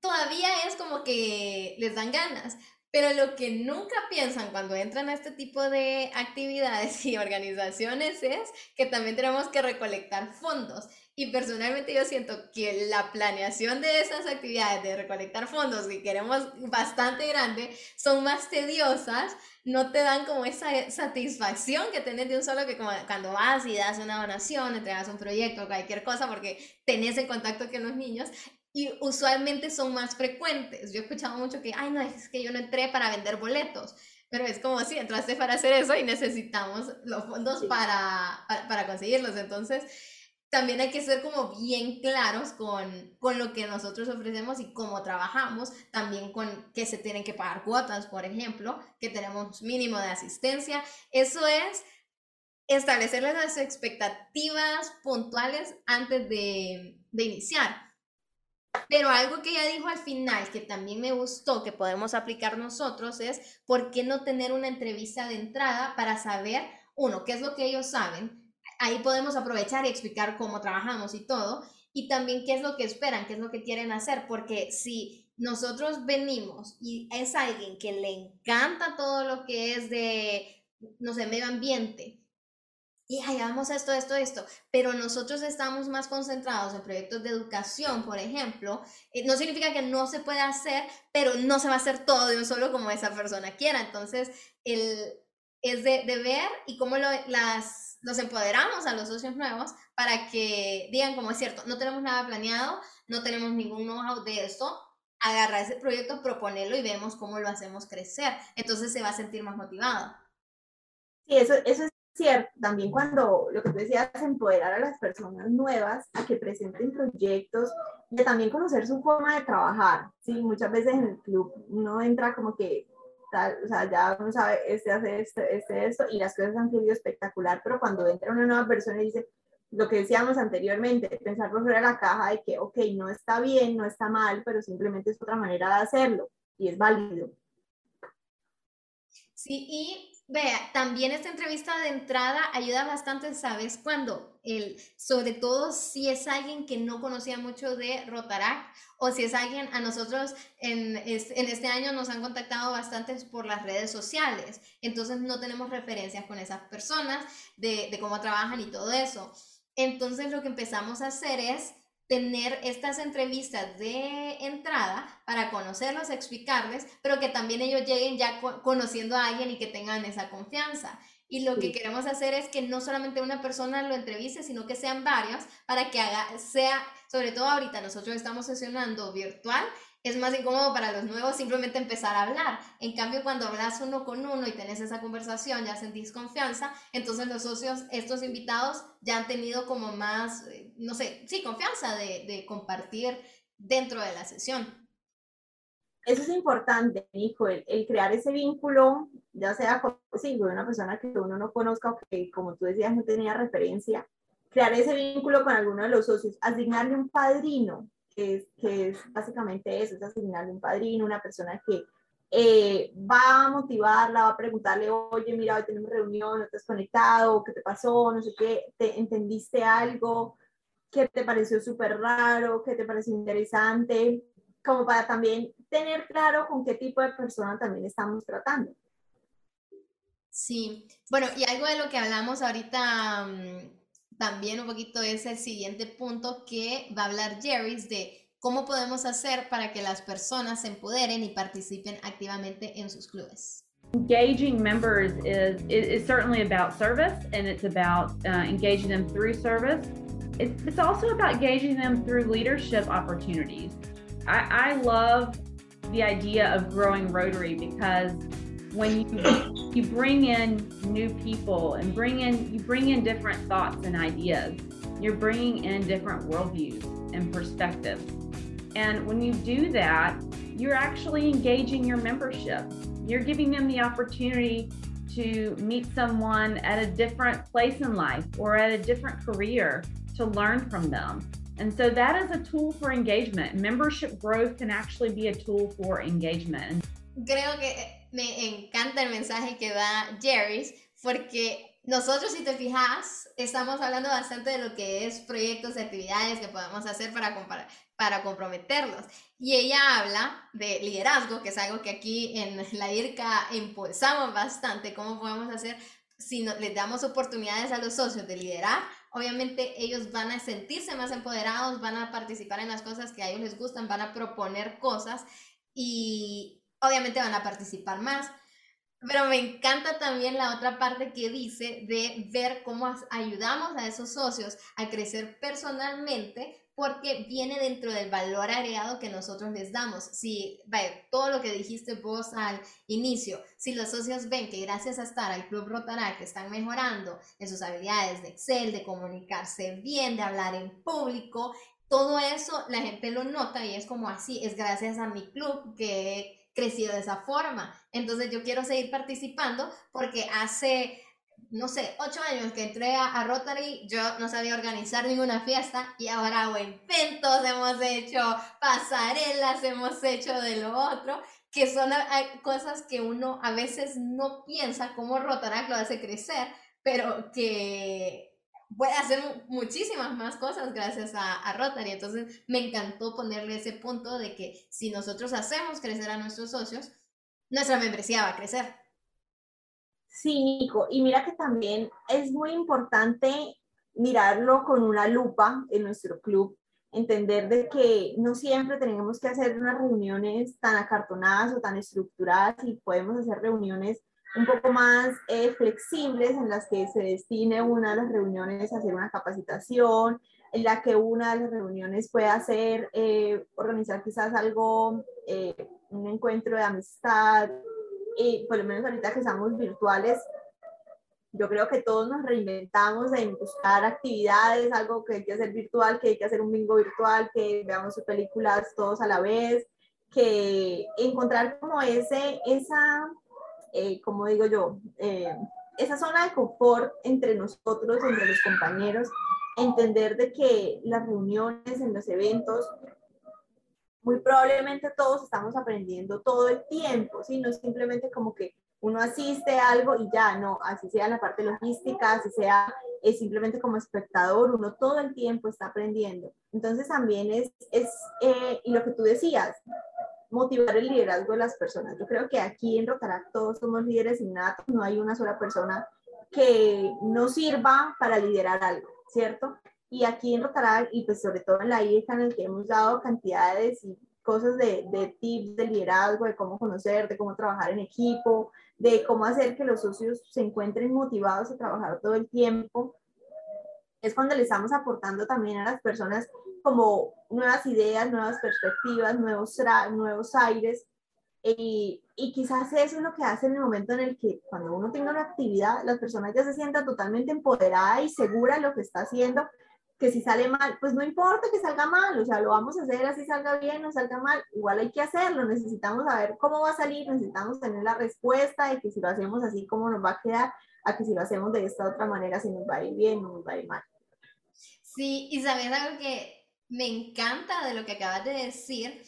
todavía es como que les dan ganas. Pero lo que nunca piensan cuando entran a este tipo de actividades y organizaciones es que también tenemos que recolectar fondos. Y personalmente yo siento que la planeación de esas actividades de recolectar fondos que queremos bastante grande son más tediosas, no te dan como esa satisfacción que tenés de un solo que como cuando vas y das una donación, entregas un proyecto, cualquier cosa, porque tenés el contacto con los niños y usualmente son más frecuentes. Yo he escuchado mucho que, ay, no, es que yo no entré para vender boletos. Pero es como si entraste para hacer eso y necesitamos los fondos para, para, para conseguirlos. Entonces, también hay que ser como bien claros con, con, lo que nosotros ofrecemos y cómo trabajamos, también con que se tienen que pagar cuotas, por ejemplo, que tenemos mínimo de asistencia. Eso es establecerles las expectativas puntuales antes de, de iniciar. Pero algo que ella dijo al final, que también me gustó, que podemos aplicar nosotros, es por qué no tener una entrevista de entrada para saber, uno, qué es lo que ellos saben, ahí podemos aprovechar y explicar cómo trabajamos y todo, y también qué es lo que esperan, qué es lo que quieren hacer, porque si nosotros venimos y es alguien que le encanta todo lo que es de, no sé, medio ambiente, y hagamos esto, esto, esto, pero nosotros estamos más concentrados en proyectos de educación, por ejemplo, eh, no significa que no se pueda hacer, pero no se va a hacer todo de un solo como esa persona quiera. Entonces, el, es de, de ver y cómo lo, las los empoderamos a los socios nuevos para que digan como es cierto, no tenemos nada planeado, no tenemos ningún know-how de esto, agarrar ese proyecto, proponerlo y vemos cómo lo hacemos crecer. Entonces se va a sentir más motivado. Sí, eso, eso es cierto. También cuando lo que tú decías, empoderar a las personas nuevas a que presenten proyectos y también conocer su forma de trabajar. Sí, muchas veces en el club uno entra como que o sea, ya uno sabe, este hace esto, este esto, y las cosas han fluido espectacular, pero cuando entra una nueva persona y dice, lo que decíamos anteriormente, pensar fuera de la caja de que, ok, no está bien, no está mal, pero simplemente es otra manera de hacerlo y es válido. Sí, y vea, también esta entrevista de entrada ayuda bastante, ¿sabes? Cuando el, sobre todo si es alguien que no conocía mucho de Rotarac o si es alguien, a nosotros en en este año nos han contactado bastantes por las redes sociales, entonces no tenemos referencias con esas personas de, de cómo trabajan y todo eso. Entonces lo que empezamos a hacer es tener estas entrevistas de entrada para conocerlos, explicarles, pero que también ellos lleguen ya conociendo a alguien y que tengan esa confianza. Y lo que queremos hacer es que no solamente una persona lo entreviste, sino que sean varias para que haga, sea, sobre todo ahorita nosotros estamos sesionando virtual es más incómodo para los nuevos simplemente empezar a hablar. En cambio, cuando hablas uno con uno y tenés esa conversación, ya sentís confianza, entonces los socios, estos invitados, ya han tenido como más, eh, no sé, sí, confianza de, compartir dentro de la sesión. Eso es importante, hijo, el, crear ese vínculo, ya sea con una persona que uno no conozca o que, como tú decías, no tenía referencia, crear ese vínculo con alguno de los socios, asignarle un padrino, que es, básicamente eso, es asignarle un padrino, una persona que eh, va a motivarla, va a preguntarle, oye, mira, hoy tenemos reunión, no te has conectado, ¿qué te pasó? No sé qué, ¿te entendiste algo? ¿Qué te pareció súper raro? ¿Qué te pareció interesante? Como para también tener claro con qué tipo de persona también estamos tratando. Sí, bueno, y algo de lo que hablamos ahorita mm, también un poquito es el siguiente punto que va a hablar Jerry de cómo podemos hacer para que las personas se empoderen y participen activamente en sus clubes. Engaging members is, is, certainly about service and it's about uh, engaging them through service. It's, it's also about engaging them through leadership opportunities. I, I love the idea of growing Rotary because when you you bring in new people and bring in you bring in different thoughts and ideas. You're bringing in different worldviews and perspectives. And when you do that you're actually engaging your membership. You're giving them the opportunity to meet someone at a different place in life or at a different career to learn from them. And so that is a tool for engagement. Membership growth can actually be a tool for engagement. Creo que me encanta el mensaje que da Jerry, porque nosotros, si te fijas, estamos hablando bastante de lo que es proyectos y actividades que podemos hacer para, para comprometerlos. Y ella habla de liderazgo, que es algo que aquí en la IRCA impulsamos bastante, cómo podemos hacer si les damos oportunidades a los socios de liderar, obviamente ellos van a sentirse más empoderados, van a participar en las cosas que a ellos les gustan, van a proponer cosas y, obviamente van a participar más. Pero me encanta también la otra parte que dice de ver cómo ayudamos a esos socios a crecer personalmente porque viene dentro del valor agregado que nosotros les damos. Si, vaya, todo lo que dijiste vos al inicio, si los socios ven que gracias a estar al Club Rotaract están mejorando en sus habilidades de Excel, de comunicarse bien, de hablar en público, todo eso la gente lo nota y es como así, es gracias a mi club que crecido de esa forma. Entonces yo quiero seguir participando porque hace, no sé, ocho años que entré a, Rotary, yo no sabía organizar ninguna fiesta y ahora hago eventos, hemos hecho pasarelas, hemos hecho de lo otro, que son cosas que uno a veces no piensa cómo Rotaract lo hace crecer, pero que puede hacer muchísimas más cosas gracias a, a, Rotary. Entonces me encantó ponerle ese punto de que si nosotros hacemos crecer a nuestros socios, nuestra membresía va a crecer. Sí, Nico. Y mira que también es muy importante mirarlo con una lupa en nuestro club, entender de que no siempre tenemos que hacer unas reuniones tan acartonadas o tan estructuradas y podemos hacer reuniones un poco más eh, flexibles en las que se destine una de las reuniones a hacer una capacitación, en la que una de las reuniones pueda ser eh, organizar quizás algo, eh, un encuentro de amistad, y por lo menos ahorita que estamos virtuales, yo creo que todos nos reinventamos en buscar actividades, algo que hay que hacer virtual, que hay que hacer un bingo virtual, que veamos películas todos a la vez, que encontrar como ese, esa, eh, como digo yo, eh, esa zona de confort entre nosotros, entre los compañeros, entender de que las reuniones, en los eventos, muy probablemente todos estamos aprendiendo todo el tiempo, ¿sí? No simplemente como que uno asiste a algo y ya, no, así sea la parte logística, así sea es eh, simplemente como espectador, uno todo el tiempo está aprendiendo. Entonces también es, es eh, y lo que tú decías, motivar el liderazgo de las personas. Yo creo que aquí en Rotaract todos somos líderes innatos, no hay una sola persona que no sirva para liderar algo, ¿cierto? Y aquí en Rotaract, y pues sobre todo en la IECA, en el que hemos dado cantidades y cosas de, de tips de liderazgo, de cómo conocer, de cómo trabajar en equipo, de cómo hacer que los socios se encuentren motivados a trabajar todo el tiempo, es cuando le estamos aportando también a las personas como nuevas ideas, nuevas perspectivas, nuevos, nuevos aires. Y, y, quizás eso es lo que hace en el momento en el que cuando uno tenga una actividad, las personas ya se sientan totalmente empoderadas y seguras de lo que está haciendo que si sale mal, pues no importa que salga mal, o sea, lo vamos a hacer así salga bien o salga mal, igual hay que hacerlo, necesitamos saber cómo va a salir, necesitamos tener la respuesta de que si lo hacemos así, cómo nos va a quedar, a que si lo hacemos de esta otra manera, si nos va a ir bien o nos va a ir mal. Sí, y sabes algo que me encanta de lo que acabas de decir,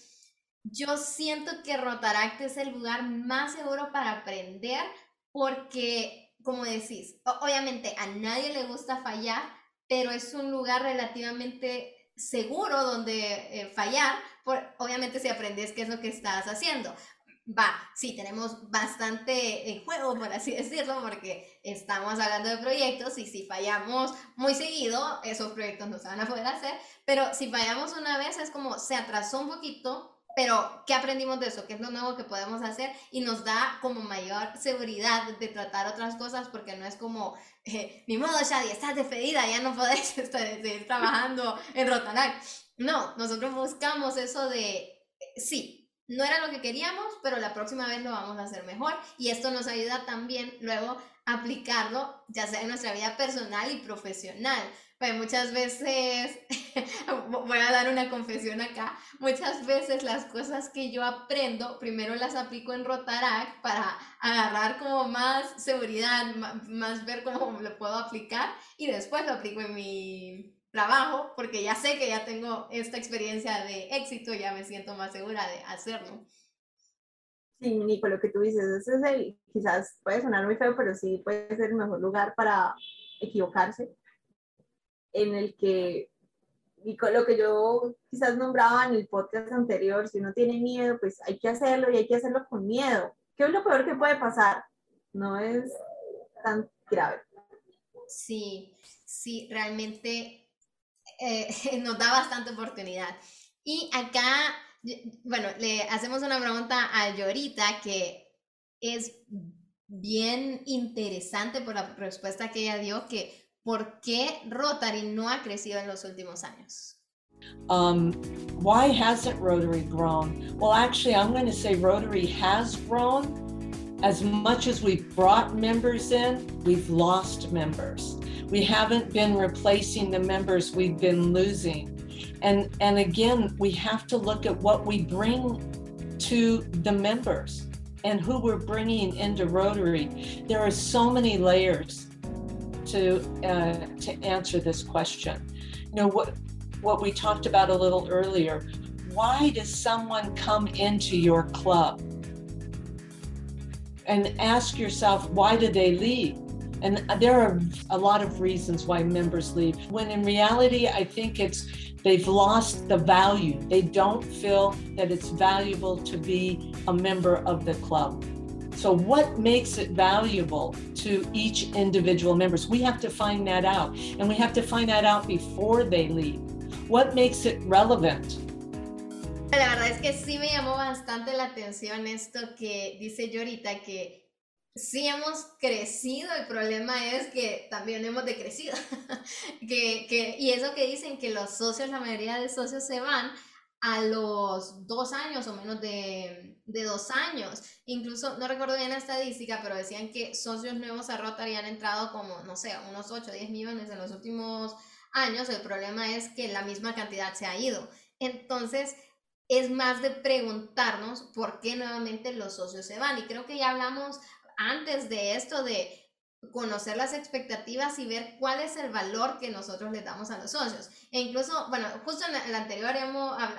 yo siento que Rotaract es el lugar más seguro para aprender porque, como decís, obviamente a nadie le gusta fallar, pero es un lugar relativamente seguro donde eh, fallar, por, obviamente si aprendes qué es lo que estás haciendo. Va, sí, tenemos bastante en juego, por así decirlo, porque estamos hablando de proyectos y si fallamos muy seguido, esos proyectos no se van a poder hacer, pero si fallamos una vez es como se atrasó un poquito, pero, ¿qué aprendimos de eso? ¿Qué es lo nuevo que podemos hacer? Y nos da como mayor seguridad de tratar otras cosas porque no es como, eh, ni modo, Shadi, estás despedida, ya no podés seguir trabajando en Rotaract. No, nosotros buscamos eso de, sí, no era lo que queríamos, pero la próxima vez lo vamos a hacer mejor. Y esto nos ayuda también luego a aplicarlo, ya sea en nuestra vida personal y profesional. Pues muchas veces, voy a dar una confesión acá, muchas veces las cosas que yo aprendo, primero las aplico en Rotaract para agarrar como más seguridad, más, ver cómo lo puedo aplicar y después lo aplico en mi trabajo porque ya sé que ya tengo esta experiencia de éxito, ya me siento más segura de hacerlo. Sí, Nico, lo que tú dices, ese es el, quizás puede sonar muy feo, pero sí puede ser el mejor lugar para equivocarse en el que, con lo que yo quizás nombraba en el podcast anterior, si uno tiene miedo, pues hay que hacerlo y hay que hacerlo con miedo. ¿Qué es lo peor que puede pasar? No es tan grave. Sí, sí, realmente eh, nos da bastante oportunidad. Y acá, bueno, le hacemos una pregunta a Yorita que es bien interesante por la respuesta que ella dio, que ¿Por qué Rotary no ha crecido en los últimos años? Um, why hasn't Rotary grown? Well, actually, I'm going to say Rotary has grown. As much as we've brought members in, we've lost members. We haven't been replacing the members we've been losing. And, and again, we have to look at what we bring to the members and who we're bringing into Rotary. There are so many layers to uh, to answer this question. You know what what we talked about a little earlier. Why does someone come into your club? And ask yourself, why did they leave? And there are a lot of reasons why members leave. When in reality, I think it's they've lost the value. They don't feel that it's valuable to be a member of the club. So, what makes it valuable to each individual members? We have to find that out, and we have to find that out before they leave. What makes it relevant? La verdad es que sí me llamó bastante la atención esto que dice Yorita, que sí hemos crecido, el problema es que también hemos decrecido. que, que, y eso que dicen que los socios, la mayoría de socios se van a los dos años o menos de, de, dos años. Incluso, no recuerdo bien la estadística, pero decían que socios nuevos a Rotary han entrado como, no sé, unos 8 o 10 millones en los últimos años. El problema es que la misma cantidad se ha ido. Entonces, es más de preguntarnos por qué nuevamente los socios se van. Y creo que ya hablamos antes de esto de conocer las expectativas y ver cuál es el valor que nosotros le damos a los socios. E incluso, bueno, justo en la, anterior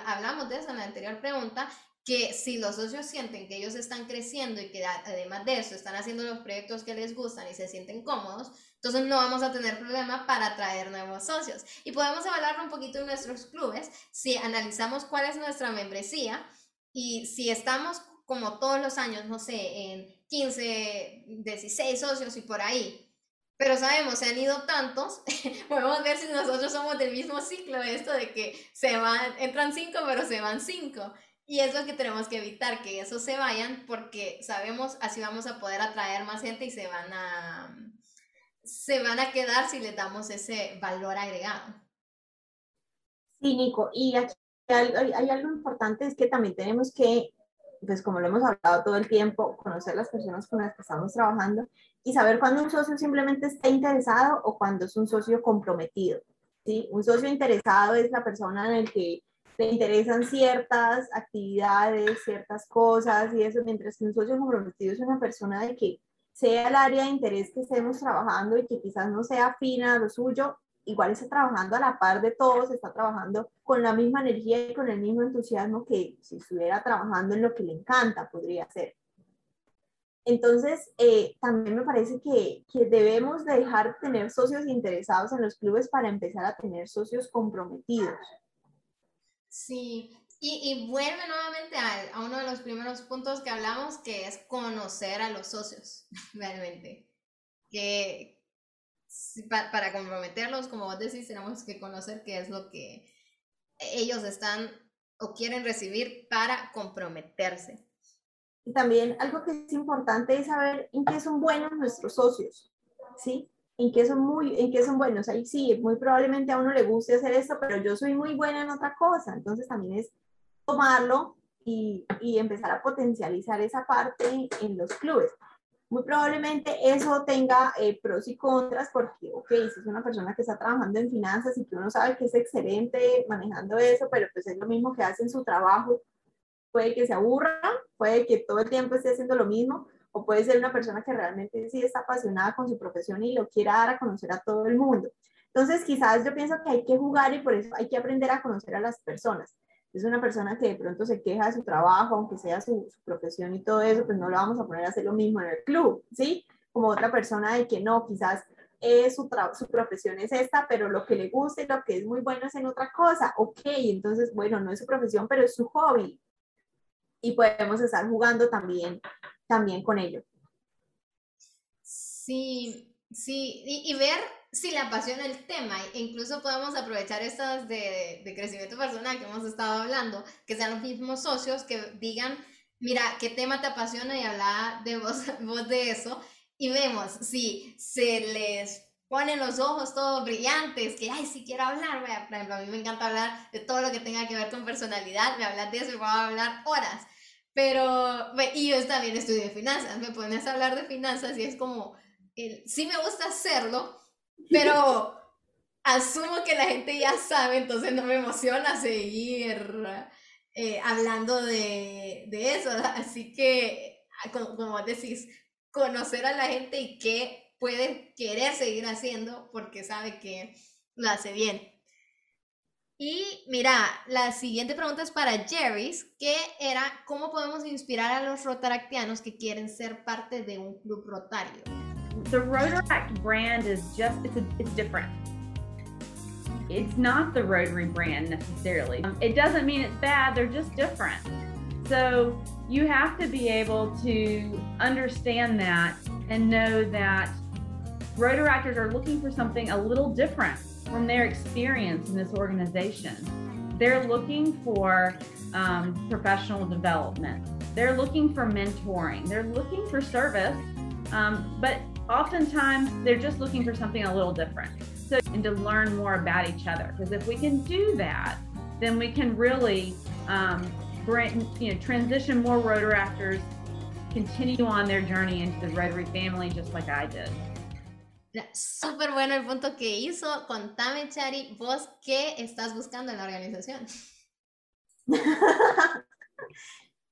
hablamos de eso, en la anterior pregunta, que si los socios sienten que ellos están creciendo y que además de eso están haciendo los proyectos que les gustan y se sienten cómodos, entonces no vamos a tener problema para atraer nuevos socios. Y podemos evaluar un poquito en nuestros clubes si analizamos cuál es nuestra membresía y si estamos como todos los años, no sé, en 15, 16 socios y por ahí. Pero sabemos, se han ido tantos, podemos ver si nosotros somos del mismo ciclo, esto de que se van, entran 5 pero se van 5. Y es lo que tenemos que evitar, que esos se vayan, porque sabemos así vamos a poder atraer más gente y se van a, se van a quedar si les damos ese valor agregado. Sí, Nico, y aquí hay, hay algo importante, es que también tenemos que pues como lo hemos hablado todo el tiempo, conocer las personas con las que estamos trabajando y saber cuándo un socio simplemente está interesado o cuando es un socio comprometido. ¿sí? Un socio interesado es la persona en el que le interesan ciertas actividades, ciertas cosas y eso, mientras que un socio comprometido es una persona de que sea el área de interés que estemos trabajando y que quizás no sea afina a lo suyo, igual está trabajando a la par de todos, está trabajando con la misma energía y con el mismo entusiasmo que si estuviera trabajando en lo que le encanta, podría ser. Entonces, eh, también me parece que, que, debemos dejar de tener socios interesados en los clubes para empezar a tener socios comprometidos. Sí, y, y vuelve nuevamente a, a uno de los primeros puntos que hablamos, que es conocer a los socios, realmente. Que, para comprometerlos, como vos decís, tenemos que conocer qué es lo que ellos están o quieren recibir para comprometerse. Y también algo que es importante es saber en qué son buenos nuestros socios, ¿sí? En qué son muy, en qué son buenos. Ahí sí, muy probablemente a uno le guste hacer esto, pero yo soy muy buena en otra cosa. Entonces también es tomarlo y, y empezar a potencializar esa parte en los clubes muy probablemente eso tenga eh, pros y contras porque, ok, si es una persona que está trabajando en finanzas y que uno sabe que es excelente manejando eso, pero pues es lo mismo que hace en su trabajo, puede que se aburra, puede que todo el tiempo esté haciendo lo mismo, o puede ser una persona que realmente sí está apasionada con su profesión y lo quiera dar a conocer a todo el mundo. Entonces, quizás yo pienso que hay que jugar y por eso hay que aprender a conocer a las personas es una persona que de pronto se queja de su trabajo, aunque sea su, profesión y todo eso, pues no lo vamos a poner a hacer lo mismo en el club, ¿sí? Como otra persona de que no, quizás eh, su, su profesión es esta, pero lo que le gusta y lo que es muy bueno es en otra cosa. Ok, entonces, bueno, no es su profesión, pero es su hobby. Y podemos estar jugando también, también con ello. Sí, sí, y ver si le apasiona el tema. E incluso podemos aprovechar estas de, de, crecimiento personal que hemos estado hablando, que sean los mismos socios que digan, mira, ¿qué tema te apasiona? Y habla de vos, vos de eso. Y vemos si se les ponen los ojos todos brillantes, que, ay, si quiero hablar, vea, por ejemplo, a mí me encanta hablar de todo lo que tenga que ver con personalidad, me hablas de eso y voy a hablar horas. Pero, y yo también estudié finanzas, me pones a hablar de finanzas y es como, el, sí me gusta hacerlo, pero asumo que la gente ya sabe, entonces no me emociona seguir eh, hablando de, de, eso. Así que, como, como decís, conocer a la gente y qué puede querer seguir haciendo porque sabe que lo hace bien. Y mira, la siguiente pregunta es para Jerry's, que era, ¿cómo podemos inspirar a los rotaractianos que quieren ser parte de un club rotario? The Rotaract brand is just it's a, it's different. It's not the Rotary brand necessarily. Um, it doesn't mean it's bad, they're just different. So you have to be able to understand that and know that Rotaractors are looking for something a little different from their experience in this organization. They're looking for um, professional development. They're looking for mentoring. They're looking for service Um, but oftentimes they're just looking for something a little different. So, and to learn more about each other. Because if we can do that, then we can really um, bring, you know, transition more Rotaractors, continue on their journey into the Rotary family, just like I did. Súper bueno el punto que hizo. Contame, Chari, vos qué estás buscando en la organización.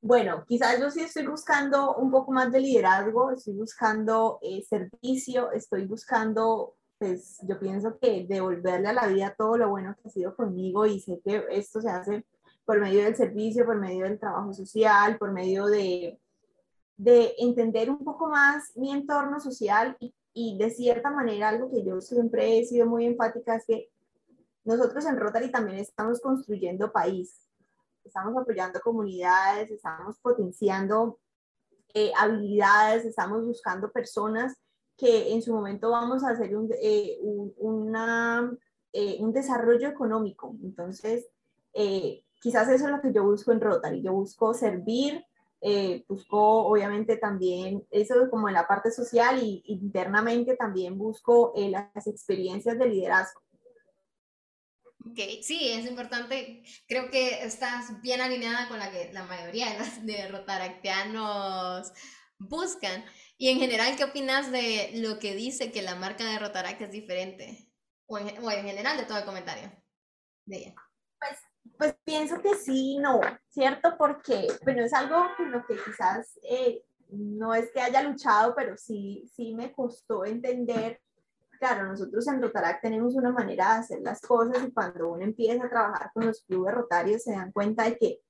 bueno, quizás yo sí estoy buscando un poco más de liderazgo, estoy buscando eh, servicio, estoy buscando, pues yo pienso que devolverle a la vida todo lo bueno que ha sido conmigo y sé que esto se hace por medio del servicio, por medio del trabajo social, por medio de, de entender un poco más mi entorno social y y de cierta manera algo que yo siempre he sido muy enfática es que nosotros en Rotary también estamos construyendo país, estamos apoyando comunidades, estamos potenciando eh, habilidades, estamos buscando personas que en su momento vamos a hacer un, eh, eh, un desarrollo económico. Entonces, quizás eso es lo que yo busco en Rotary. Yo busco servir, busco obviamente también eso como en la parte social y internamente también busco las experiencias de liderazgo. Ok, sí, es importante. Creo que estás bien alineada con la que la mayoría de, los, de buscan. Y en general, ¿qué opinas de lo que dice que la marca de Rotaract es diferente? O en, general de todo el comentario de ella. Pues pienso que sí, no, ¿cierto? Porque, bueno, es algo con lo que quizás eh, no es que haya luchado, pero sí, sí me costó entender. Claro, nosotros en Rotarac tenemos una manera de hacer las cosas y cuando uno empieza a trabajar con los clubes rotarios se dan cuenta de que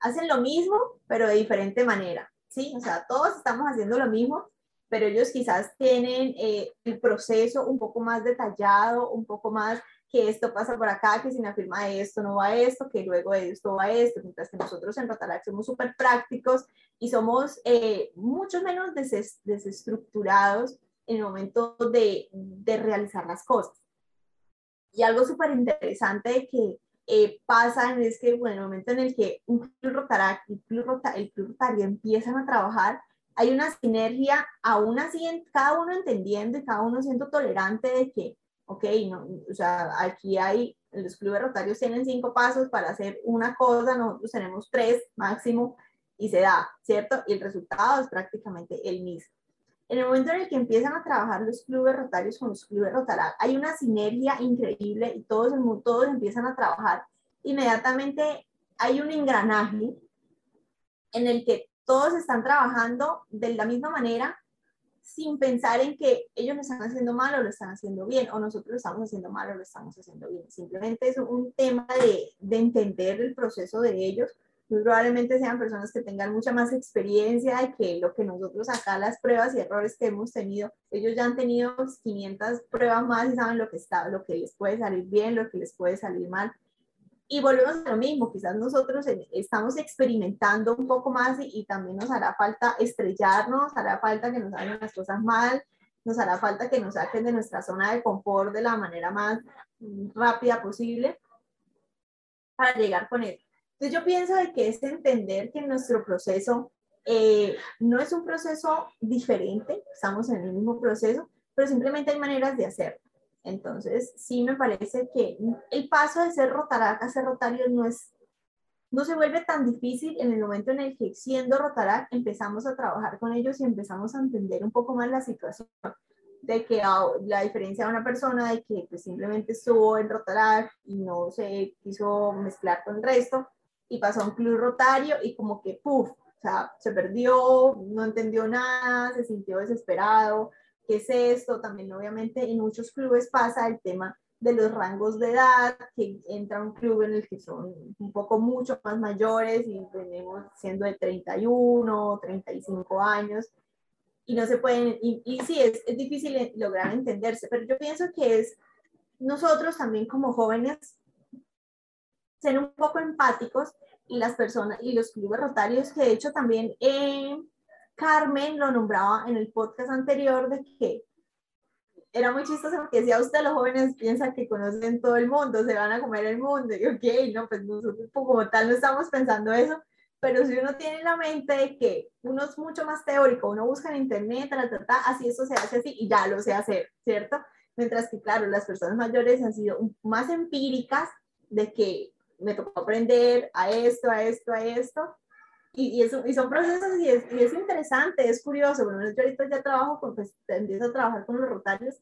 hacen lo mismo, pero de diferente manera, ¿sí? O sea, todos estamos haciendo lo mismo, pero ellos quizás tienen eh, el proceso un poco más detallado, un poco más que esto pasa por acá, que si me afirma esto no va esto, que luego de esto va esto, mientras que nosotros en Rotaract somos súper prácticos y somos eh, mucho menos desestructurados en el momento de, de, realizar las cosas. Y algo súper interesante que eh, pasa es que bueno, en el momento en el que un club Rotaract y el club, el club Rotario empiezan a trabajar, hay una sinergia, aún así cada uno entendiendo y cada uno siendo tolerante de que ok, no, o sea, aquí hay, los clubes rotarios tienen cinco pasos para hacer una cosa, nosotros tenemos tres máximo y se da, ¿cierto? Y el resultado es prácticamente el mismo. En el momento en el que empiezan a trabajar los clubes rotarios con los clubes rotarios, hay una sinergia increíble y todos, todos empiezan a trabajar. Inmediatamente hay un engranaje en el que todos están trabajando de la misma manera sin pensar en que ellos lo están haciendo mal o lo están haciendo bien, o nosotros lo estamos haciendo mal o lo estamos haciendo bien. Simplemente es un tema de, de entender el proceso de ellos. Probablemente sean personas que tengan mucha más experiencia y que lo que nosotros acá, las pruebas y errores que hemos tenido, ellos ya han tenido 500 pruebas más y saben lo que está, lo que les puede salir bien, lo que les puede salir mal. Y volvemos a lo mismo, quizás nosotros estamos experimentando un poco más y, también nos hará falta estrellarnos, hará falta que nos hagan las cosas mal, nos hará falta que nos saquen de nuestra zona de confort de la manera más rápida posible para llegar con él. Entonces yo pienso de que es entender que nuestro proceso eh, no es un proceso diferente, estamos en el mismo proceso, pero simplemente hay maneras de hacerlo. Entonces, sí me parece que el paso de ser rotarac a ser rotario no es no se vuelve tan difícil en el momento en el que siendo rotarac empezamos a trabajar con ellos y empezamos a entender un poco más la situación de que ah, la diferencia de una persona de que pues, simplemente estuvo en rotarac y no se quiso mezclar con el resto y pasó a un club rotario y como que puff, o sea, se perdió, no entendió nada, se sintió desesperado, ¿Qué es esto? También obviamente en muchos clubes pasa el tema de los rangos de edad, que entra un club en el que son un poco mucho más mayores y venimos siendo de 31, 35 años y no se pueden, y, y sí, es, es difícil lograr entenderse, pero yo pienso que es nosotros también como jóvenes ser un poco empáticos y las personas y los clubes rotarios que de hecho también eh, Carmen lo nombraba en el podcast anterior de que era muy chistoso porque decía usted los jóvenes piensan que conocen todo el mundo, se van a comer el mundo, y ok, no, pues nosotros como tal no estamos pensando eso, pero si uno tiene en la mente de que uno es mucho más teórico, uno busca en internet, así eso se hace así y ya lo sé hacer, ¿cierto? Mientras que, claro, las personas mayores han sido más empíricas de que me tocó aprender a esto, a esto, a esto. Y, y, eso, y son procesos y es, y es, interesante, es curioso. Bueno, yo ahorita ya trabajo con, pues, empiezo a trabajar con los rotarios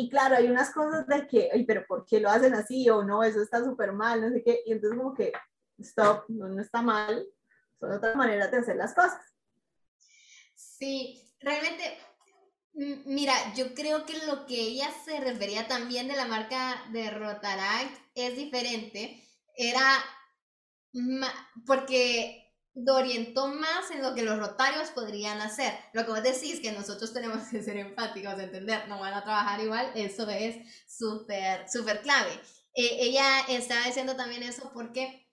y claro, hay unas cosas de que, ay, pero ¿por qué lo hacen así? O no, eso está súper mal, no sé qué. Y entonces como que, stop, no, no está mal, son otras maneras de hacer las cosas. Sí, realmente, mira, yo creo que lo que ella se refería también de la marca de Rotaract es diferente. Era porque orientó más en lo que los rotarios podrían hacer. Lo que vos decís que nosotros tenemos que ser empáticos, entender, no van a trabajar igual, eso es súper, súper clave. Eh, ella estaba diciendo también eso porque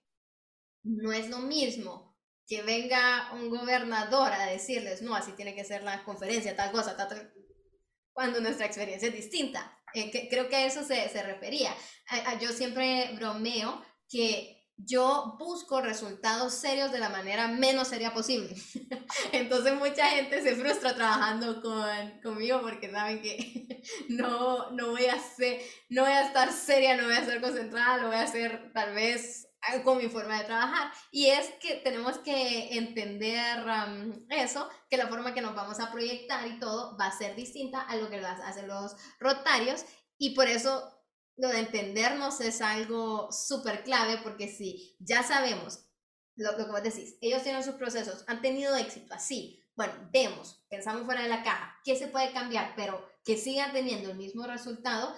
no es lo mismo que venga un gobernador a decirles, no, así tiene que ser la conferencia, tal cosa, tal, cuando nuestra experiencia es distinta. Eh, que, creo que a eso se, se refería. yo siempre bromeo que yo busco resultados serios de la manera menos seria posible. Entonces mucha gente se frustra trabajando con, conmigo porque saben que no, no, voy a ser, no voy a estar seria, no voy a ser concentrada, lo voy a hacer tal vez con mi forma de trabajar. Y es que tenemos que entender eso, que la forma que nos vamos a proyectar y todo va a ser distinta a lo que hacen los rotarios. Y por eso lo de entendernos es algo súper clave porque si ya sabemos lo, lo, que vos decís, ellos tienen sus procesos, han tenido éxito así, bueno, vemos, pensamos fuera de la caja, ¿qué se puede cambiar? Pero que sigan teniendo el mismo resultado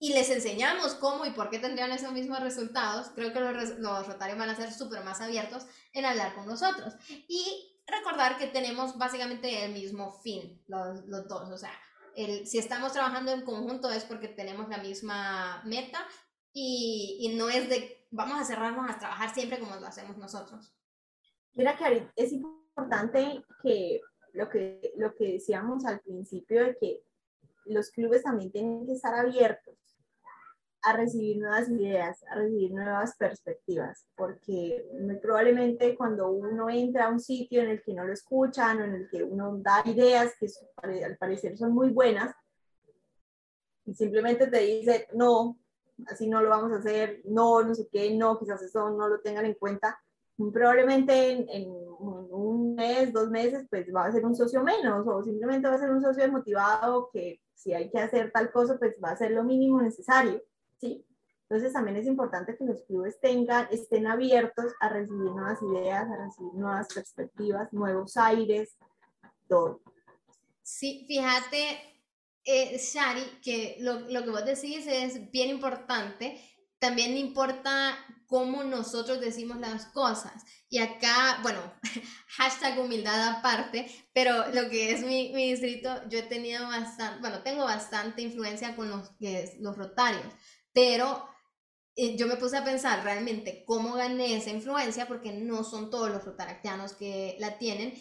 y les enseñamos cómo y por qué tendrían esos mismos resultados, creo que los, los rotarios van a ser súper más abiertos en hablar con nosotros. Y recordar que tenemos básicamente el mismo fin, los, los dos, o sea, si estamos trabajando en conjunto es porque tenemos la misma meta y, y, no es de vamos a cerrarnos a trabajar siempre como lo hacemos nosotros. Mira que es importante que lo que, lo que decíamos al principio de que los clubes también tienen que estar abiertos a recibir nuevas ideas, a recibir nuevas perspectivas, porque muy probablemente cuando uno entra a un sitio en el que no lo escuchan o en el que uno da ideas que al parecer son muy buenas y simplemente te dice, no, así no lo vamos a hacer, no, no sé qué, no, quizás eso no lo tengan en cuenta, probablemente en, en un mes, dos meses, pues va a ser un socio menos o simplemente va a ser un socio desmotivado que si hay que hacer tal cosa, pues va a ser lo mínimo necesario. ¿Sí? Entonces también es importante que los clubes tengan, estén abiertos a recibir nuevas ideas, a recibir nuevas perspectivas, nuevos aires, todo. Sí, fíjate, eh, Shari, que lo, lo que vos decís es bien importante. También importa cómo nosotros decimos las cosas. Y acá, bueno, hashtag humildad aparte, pero lo que es mi, mi distrito, yo he tenido bastante, bueno, tengo bastante influencia con los, los rotarios pero eh, yo me puse a pensar realmente cómo gané esa influencia, porque no son todos los rotaractianos que la tienen.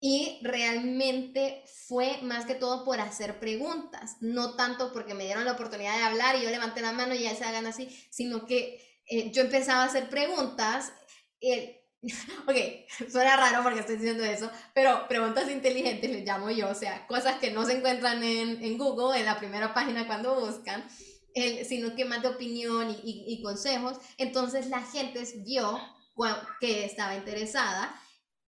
Y realmente fue más que todo por hacer preguntas, no tanto porque me dieron la oportunidad de hablar y yo levanté la mano y ya se hagan así, sino que eh, yo empezaba a hacer preguntas. Eh, ok, suena raro porque estoy diciendo eso, pero preguntas inteligentes les llamo yo, o sea, cosas que no se encuentran en, en Google, en la primera página cuando buscan sino que más de opinión y, consejos. Entonces la gente vio que estaba interesada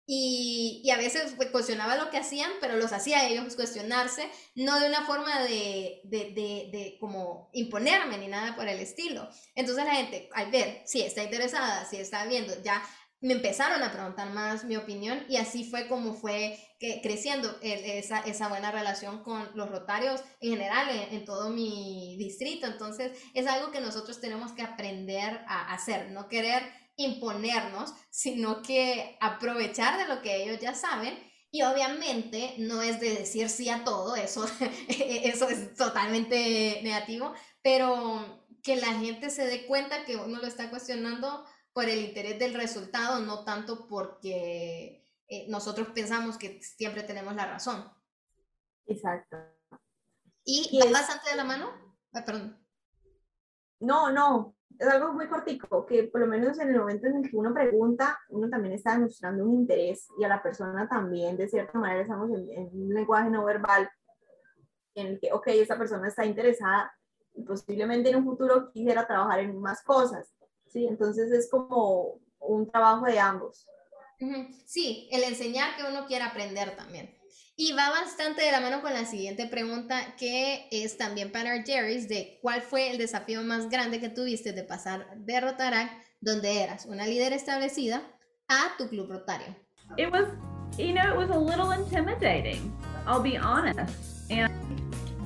y, a veces pues, cuestionaba lo que hacían, pero los hacía ellos cuestionarse, no de una forma de, de, como imponerme ni nada por el estilo. Entonces la gente, al ver si está interesada, si está viendo, ya me empezaron a preguntar más mi opinión y así fue como fue que, creciendo esa, esa, buena relación con los rotarios en general en, todo mi distrito. Entonces es algo que nosotros tenemos que aprender a hacer, no querer imponernos, sino que aprovechar de lo que ellos ya saben. Y obviamente no es de decir sí a todo, eso, eso es totalmente negativo, pero que la gente se dé cuenta que uno lo está cuestionando por el interés del resultado, no tanto porque eh, nosotros pensamos que siempre tenemos la razón. Exacto. ¿Y, ¿Y bastante de la mano? Ah, perdón. No, no, es algo muy cortico, que por lo menos en el momento en el que uno pregunta, uno también está demostrando un interés y a la persona también, de cierta manera, estamos en, en un lenguaje no verbal en el que, ok, esa persona está interesada y posiblemente en un futuro quisiera trabajar en más cosas, ¿sí? Entonces es como un trabajo de ambos. Sí, el enseñar que uno quiera aprender también. Y va bastante de la mano con la siguiente pregunta, que es también para Jerry's, de cuál fue el desafío más grande que tuviste de pasar de Rotaract, donde eras una líder establecida, a tu club rotario. It was, you know, it was a little intimidating, I'll be honest. And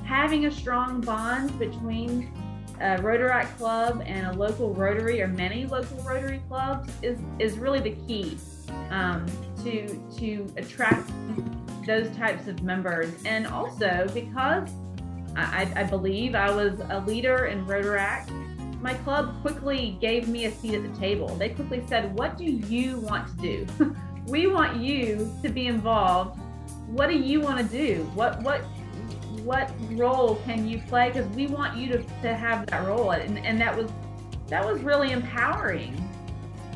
having a strong bond between a Rotaract club and a local Rotary or many local Rotary clubs is, is really the key um, to, to attract those types of members. And also because I, I believe I was a leader in Rotaract, my club quickly gave me a seat at the table. They quickly said, What do you want to do? we want you to be involved. What do you want to do? What what what role can you play? Because we want you to, to have that role. And, and that was that was really empowering.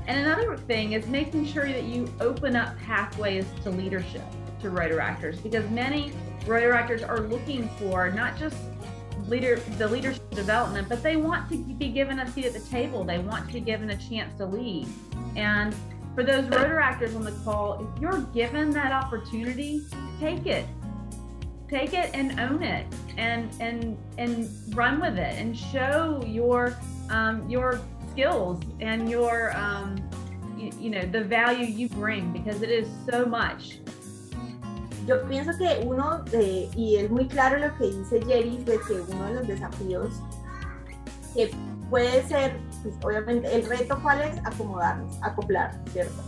And another thing is making sure that you open up pathways to leadership to rotor actors because many rotor actors are looking for not just leader the leadership development, but they want to be given a seat at the table. They want to be given a chance to lead. And for those rotor actors on the call, if you're given that opportunity, take it. Take it and own it and and and run with it and show your um, your skills and your um, you, you know the value you bring because it is so much yo pienso que uno, de, y es muy claro lo que dice Jerry, de que uno de los desafíos que puede ser, pues obviamente, el reto cuál es acomodarnos, acoplar, ¿cierto?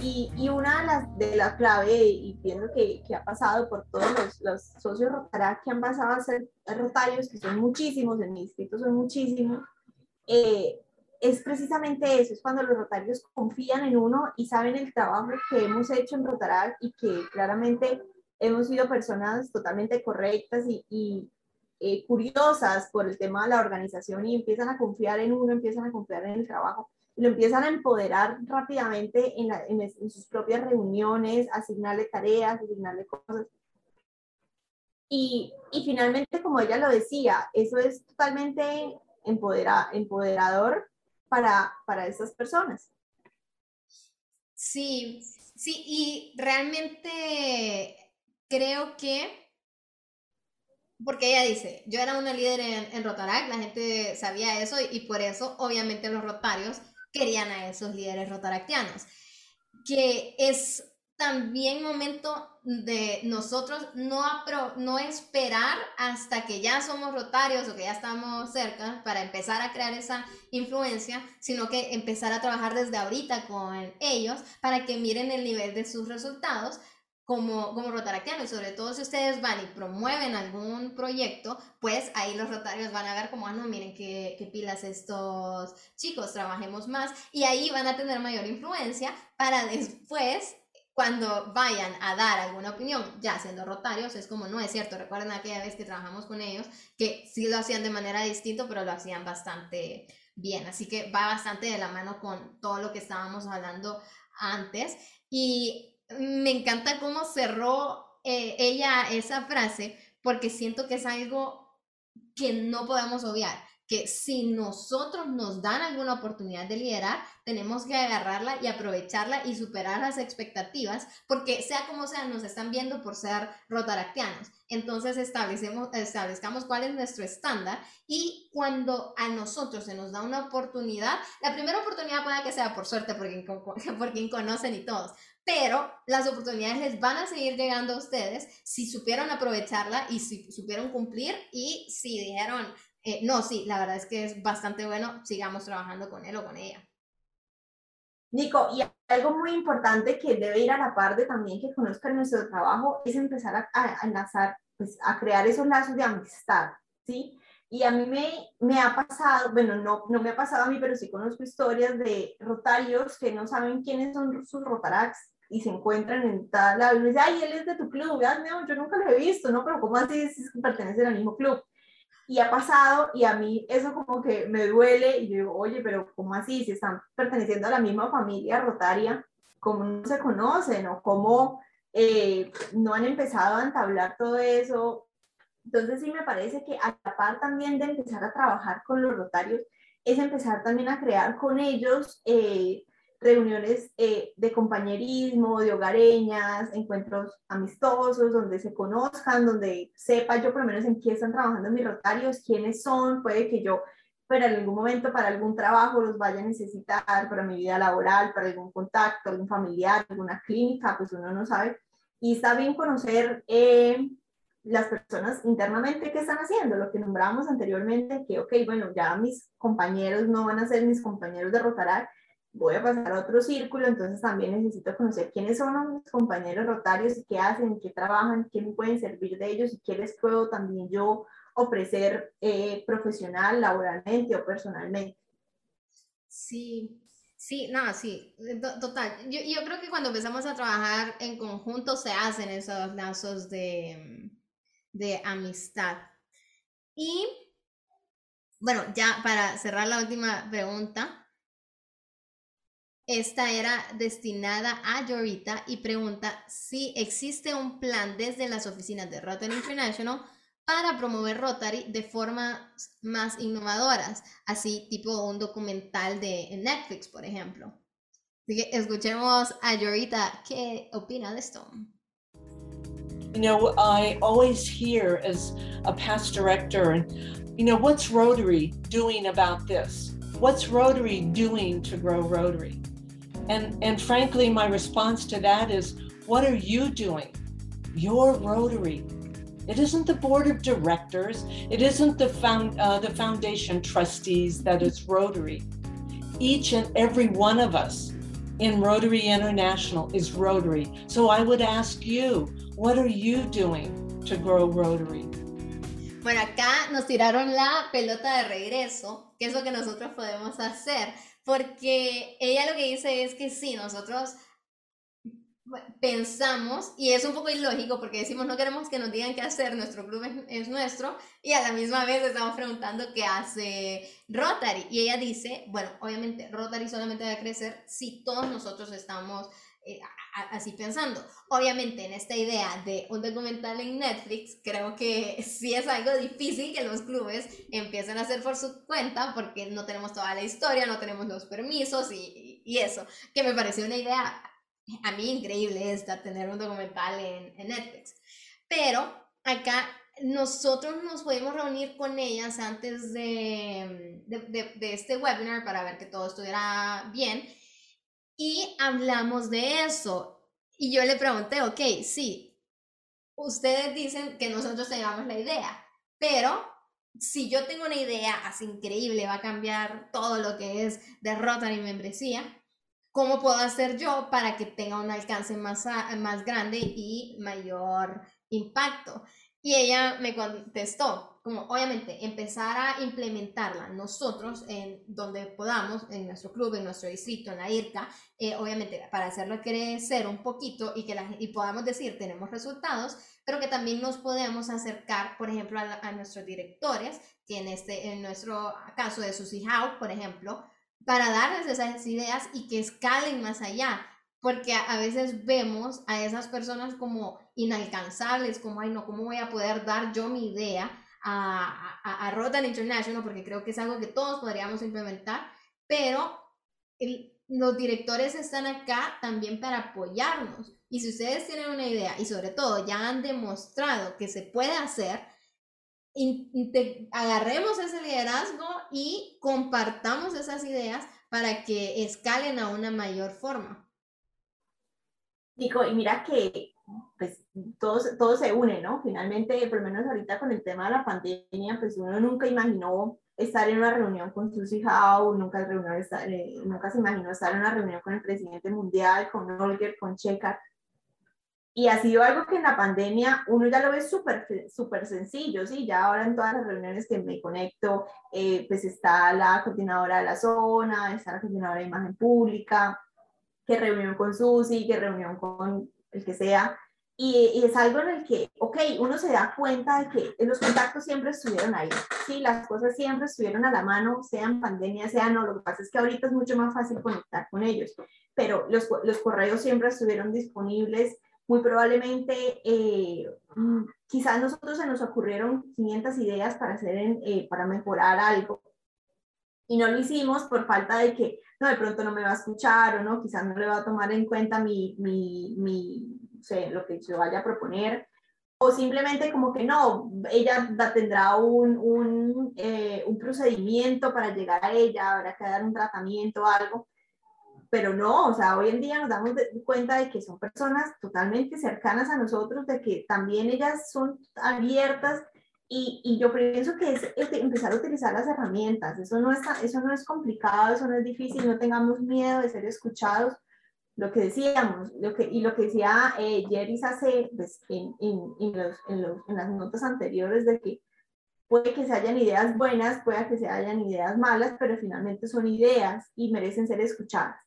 Y, y una de las, de las claves, y pienso que, que, ha pasado por todos los, los socios Rotaract que han pasado a ser rotarios, que son muchísimos, en mi distrito son muchísimos, eh, es precisamente eso, es cuando los rotarios confían en uno y saben el trabajo que hemos hecho en Rotaract y que claramente hemos sido personas totalmente correctas y, y eh, curiosas por el tema de la organización y empiezan a confiar en uno, empiezan a confiar en el trabajo y lo empiezan a empoderar rápidamente en, la, en, en sus propias reuniones, asignarle tareas, asignarle cosas. Y, y, finalmente, como ella lo decía, eso es totalmente empodera, empoderador para, para esas personas. Sí, sí, y realmente creo que, porque ella dice, yo era una líder en, en la gente sabía eso y, y, por eso obviamente los rotarios querían a esos líderes rotaractianos, que es también momento de nosotros no, esperar hasta que ya somos rotarios o que ya estamos cerca para empezar a crear esa influencia, sino que empezar a trabajar desde ahorita con ellos para que miren el nivel de sus resultados como, como rotaractiano y sobre todo si ustedes van y promueven algún proyecto, pues ahí los rotarios van a ver como, ah, no, miren qué, qué pilas estos chicos, trabajemos más y ahí van a tener mayor influencia para después cuando vayan a dar alguna opinión, ya siendo rotarios, es como, no es cierto, recuerden aquella vez que trabajamos con ellos, que sí lo hacían de manera distinta, pero lo hacían bastante bien, así que va bastante de la mano con todo lo que estábamos hablando antes. Y me encanta cómo cerró eh, ella esa frase, porque siento que es algo que no podemos obviar que si nosotros nos dan alguna oportunidad de liderar, tenemos que agarrarla y aprovecharla y superar las expectativas, porque sea como sea, nos están viendo por ser rotaractianos. Entonces establecemos, establezcamos cuál es nuestro estándar y cuando a nosotros se nos da una oportunidad, la primera oportunidad puede que sea por suerte, porque, porque conocen y todos, pero las oportunidades les van a seguir llegando a ustedes si supieron aprovecharla y si supieron cumplir y si dijeron, eh, no, sí, la verdad es que es bastante bueno, sigamos trabajando con él o con ella. Nico, y algo muy importante que debe ir a la par de también que conozcan nuestro trabajo es empezar a, a, enlazar, pues a crear esos lazos de amistad, ¿sí? Y a mí me, me ha pasado, bueno, no, no me ha pasado a mí, pero sí conozco historias de rotarios que no saben quiénes son sus rotaracts y se encuentran en tal lado y me dicen, ay, él es de tu club, no, yo nunca lo he visto, ¿no? Pero ¿cómo así es que pertenece al mismo club? y ha pasado y a mí eso como que me duele y yo digo, oye, pero ¿cómo así? Si están perteneciendo a la misma familia rotaria, ¿cómo no se conocen o cómo eh, no han empezado a entablar todo eso? Entonces sí me parece que a la par también de empezar a trabajar con los rotarios, es empezar también a crear con ellos eh, reuniones eh, de compañerismo, de hogareñas, encuentros amistosos, donde se conozcan, donde sepa yo por lo menos en qué están trabajando mis rotarios, quiénes son, puede que yo pero en algún momento para algún trabajo los vaya a necesitar, para mi vida laboral, para algún contacto, algún familiar, alguna clínica, pues uno no sabe. Y está bien conocer eh, las personas internamente que están haciendo, lo que nombramos anteriormente, que, ok, bueno, ya mis compañeros no van a ser mis compañeros de rotarar, voy a pasar a otro círculo, entonces también necesito conocer quiénes son mis compañeros rotarios qué hacen, qué trabajan, qué me pueden servir de ellos y qué les puedo también yo ofrecer eh, profesional, laboralmente o personalmente. Sí, sí, no, sí, total. Yo, yo creo que cuando empezamos a trabajar en conjunto se hacen esos lazos de, de amistad. Y bueno, ya para cerrar la última pregunta, esta era destinada a Yorita y pregunta si existe un plan desde las oficinas de Rotary International para promover Rotary de formas más innovadoras, así tipo un documental de Netflix, por ejemplo. Así que escuchemos a Yorita qué opina de esto. You know, I always hear as a past director, you know, what's Rotary doing about this? What's Rotary doing to grow Rotary? And, and frankly, my response to that is what are you doing? Your Rotary. It isn't the board of directors, it isn't the, found, uh, the foundation trustees that is Rotary. Each and every one of us in Rotary International is Rotary. So I would ask you, what are you doing to grow Rotary? Bueno, acá nos tiraron la pelota de regreso, que es lo que nosotros podemos hacer. Porque ella lo que dice es que sí, nosotros pensamos, y es un poco ilógico porque decimos no queremos que nos digan qué hacer, nuestro club es, nuestro, y a la misma vez estamos preguntando qué hace Rotary. Y ella dice, bueno, obviamente Rotary solamente va a crecer si todos nosotros estamos eh, así pensando. Obviamente en esta idea de un documental en Netflix, creo que sí es algo difícil que los clubes empiecen a hacer por su cuenta porque no tenemos toda la historia, no tenemos los permisos y, y eso, que me pareció una idea a mí increíble esta, tener un documental en, en Netflix. Pero acá nosotros nos podemos reunir con ellas antes de, de, de, de, este webinar para ver que todo estuviera bien y hablamos de eso. Y yo le pregunté, ok, sí, ustedes dicen que nosotros tengamos la idea, pero si yo tengo una idea así increíble, va a cambiar todo lo que es de Rotary membresía, ¿cómo puedo hacer yo para que tenga un alcance más, más grande y mayor impacto? Y ella me contestó, como obviamente empezar a implementarla nosotros en donde podamos, en nuestro club, en nuestro distrito, en la IRCA, eh, obviamente para hacerlo crecer un poquito y que la, y podamos decir tenemos resultados, pero que también nos podemos acercar, por ejemplo, a, nuestros directores, que en, este, en nuestro caso de Susie Howe, por ejemplo, para darles esas ideas y que escalen más allá, porque a, veces vemos a esas personas como inalcanzables, como, ay, no, ¿cómo voy a poder dar yo mi idea? a, a, a Rotary International porque creo que es algo que todos podríamos implementar, pero los directores están acá también para apoyarnos. Y si ustedes tienen una idea y sobre todo ya han demostrado que se puede hacer, agarremos ese liderazgo y compartamos esas ideas para que escalen a una mayor forma. Nico, y mira que pues todo, todo se une, ¿no? Finalmente, por lo menos ahorita con el tema de la pandemia, pues uno nunca imaginó estar en una reunión con Susie Howe, nunca, eh, nunca se imaginó estar en una reunión con el presidente mundial, con Olger, con Checar. Y ha sido algo que en la pandemia uno ya lo ve súper súper sencillo, ¿sí? Ya ahora en todas las reuniones que me conecto, eh, pues está la coordinadora de la zona, está la coordinadora de imagen pública, qué reunión con Susi, qué reunión con el que sea, y, es algo en el que, ok, uno se da cuenta de que los contactos siempre estuvieron ahí, sí, las cosas siempre estuvieron a la mano, sean pandemia, sean no, lo que pasa es que ahorita es mucho más fácil conectar con ellos, pero los, los correos siempre estuvieron disponibles, muy probablemente, eh, mm, quizás nosotros se nos ocurrieron 500 ideas para hacer, eh, para mejorar algo, y no lo hicimos por falta de que, no, de pronto no me va a escuchar o no, quizás no le va a tomar en cuenta mi, mi, mi sé, lo que yo vaya a proponer, o simplemente como que no, ella tendrá un, un, eh, un procedimiento para llegar a ella, habrá que dar un tratamiento o algo, pero no, o sea, hoy en día nos damos cuenta de que son personas totalmente cercanas a nosotros, de que también ellas son abiertas y, y yo pienso que es, empezar a utilizar las herramientas, eso no, está, eso no es complicado, eso no es difícil, no tengamos miedo de ser escuchados, lo que decíamos, lo que, y lo que decía eh, Jerry hace pues, en, en, en, los, en, las notas anteriores de que puede que se hayan ideas buenas, puede que se hayan ideas malas, pero finalmente son ideas y merecen ser escuchadas.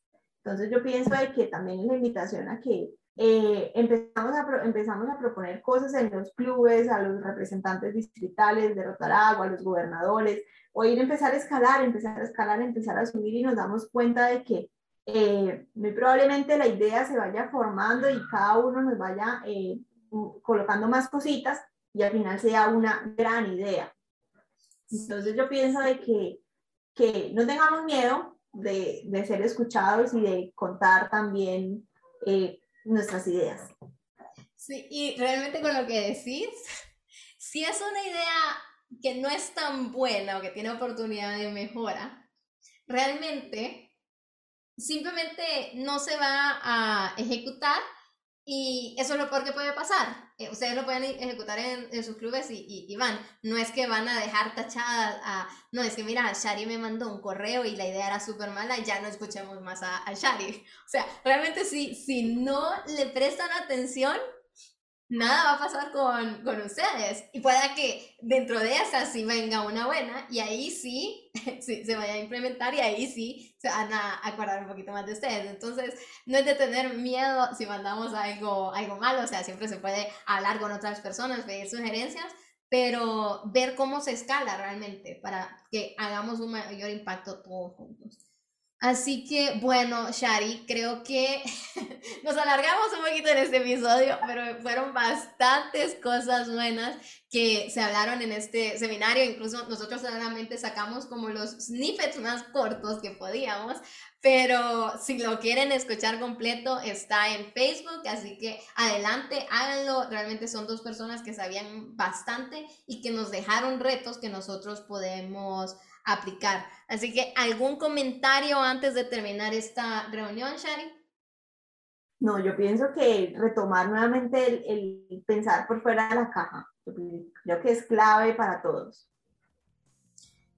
Entonces yo pienso de que también es la invitación a que eh, empezamos, a, empezamos a proponer cosas en los clubes, a los representantes distritales de Rotaragua, a los gobernadores, o ir a empezar a escalar, empezar a escalar, empezar a subir y nos damos cuenta de que eh, muy probablemente la idea se vaya formando y cada uno nos vaya eh, colocando más cositas y al final sea una gran idea. Entonces yo pienso de que, que no tengamos miedo de, de, ser escuchados y de contar también eh, nuestras ideas. Sí, y realmente con lo que decís, si es una idea que no es tan buena o que tiene oportunidad de mejora, realmente simplemente no se va a ejecutar y eso es lo peor que puede pasar. Eh, ustedes lo pueden ejecutar en, sus clubes y, van. No es que van a dejar tachadas a... No, es que mira, Shari me mandó un correo y la idea era súper mala y ya no escuchemos más a, a Shari. O sea, realmente si, si no le prestan atención, nada va a pasar con, con, ustedes. Y pueda que dentro de esa sí venga una buena y ahí sí, sí, se vaya a implementar y ahí sí se van a acordar un poquito más de ustedes. Entonces, no es de tener miedo si mandamos algo, algo malo, o sea, siempre se puede hablar con otras personas, pedir sugerencias, pero ver cómo se escala realmente para que hagamos un mayor impacto todos juntos. Así que bueno, Shari, creo que nos alargamos un poquito en este episodio, pero fueron bastantes cosas buenas que se hablaron en este seminario. Incluso nosotros solamente sacamos como los snippets más cortos que podíamos, pero si lo quieren escuchar completo está en Facebook, así que adelante, háganlo. Realmente son dos personas que sabían bastante y que nos dejaron retos que nosotros podemos aplicar. Así que, ¿algún comentario antes de terminar esta reunión, Shari? No, yo pienso que retomar nuevamente el, pensar por fuera de la caja, creo que es clave para todos.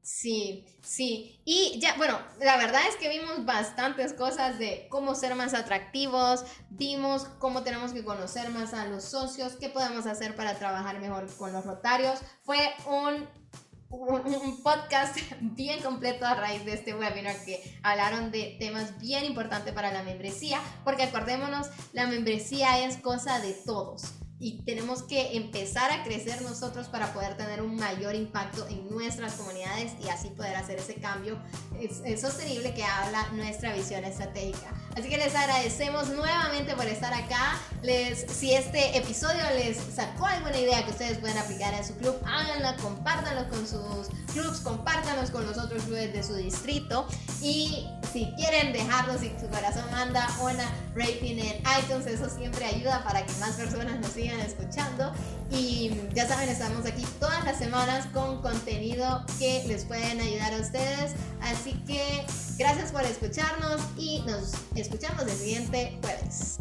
Sí, sí. Y ya, bueno, la verdad es que vimos bastantes cosas de cómo ser más atractivos, vimos cómo tenemos que conocer más a los socios, qué podemos hacer para trabajar mejor con los rotarios. Fue un un, podcast bien completo a raíz de este webinar que hablaron de temas bien importantes para la membresía, porque acordémonos, la membresía es cosa de todos y tenemos que empezar a crecer nosotros para poder tener un mayor impacto en nuestras comunidades y así poder hacer ese cambio sostenible que habla nuestra visión estratégica. Así que les agradecemos nuevamente por estar acá. Les, si este episodio les sacó alguna idea que ustedes pueden aplicar en su club, háganla, compártanlo con sus clubs, compártanlos con los otros clubes de su distrito. Y si quieren dejarnos, si su corazón manda una rating en iTunes, eso siempre ayuda para que más personas nos sigan escuchando. Y ya saben, estamos aquí todas las semanas con contenido que les pueden ayudar a ustedes. Así que gracias por escucharnos y nos escuchamos el siguiente jueves.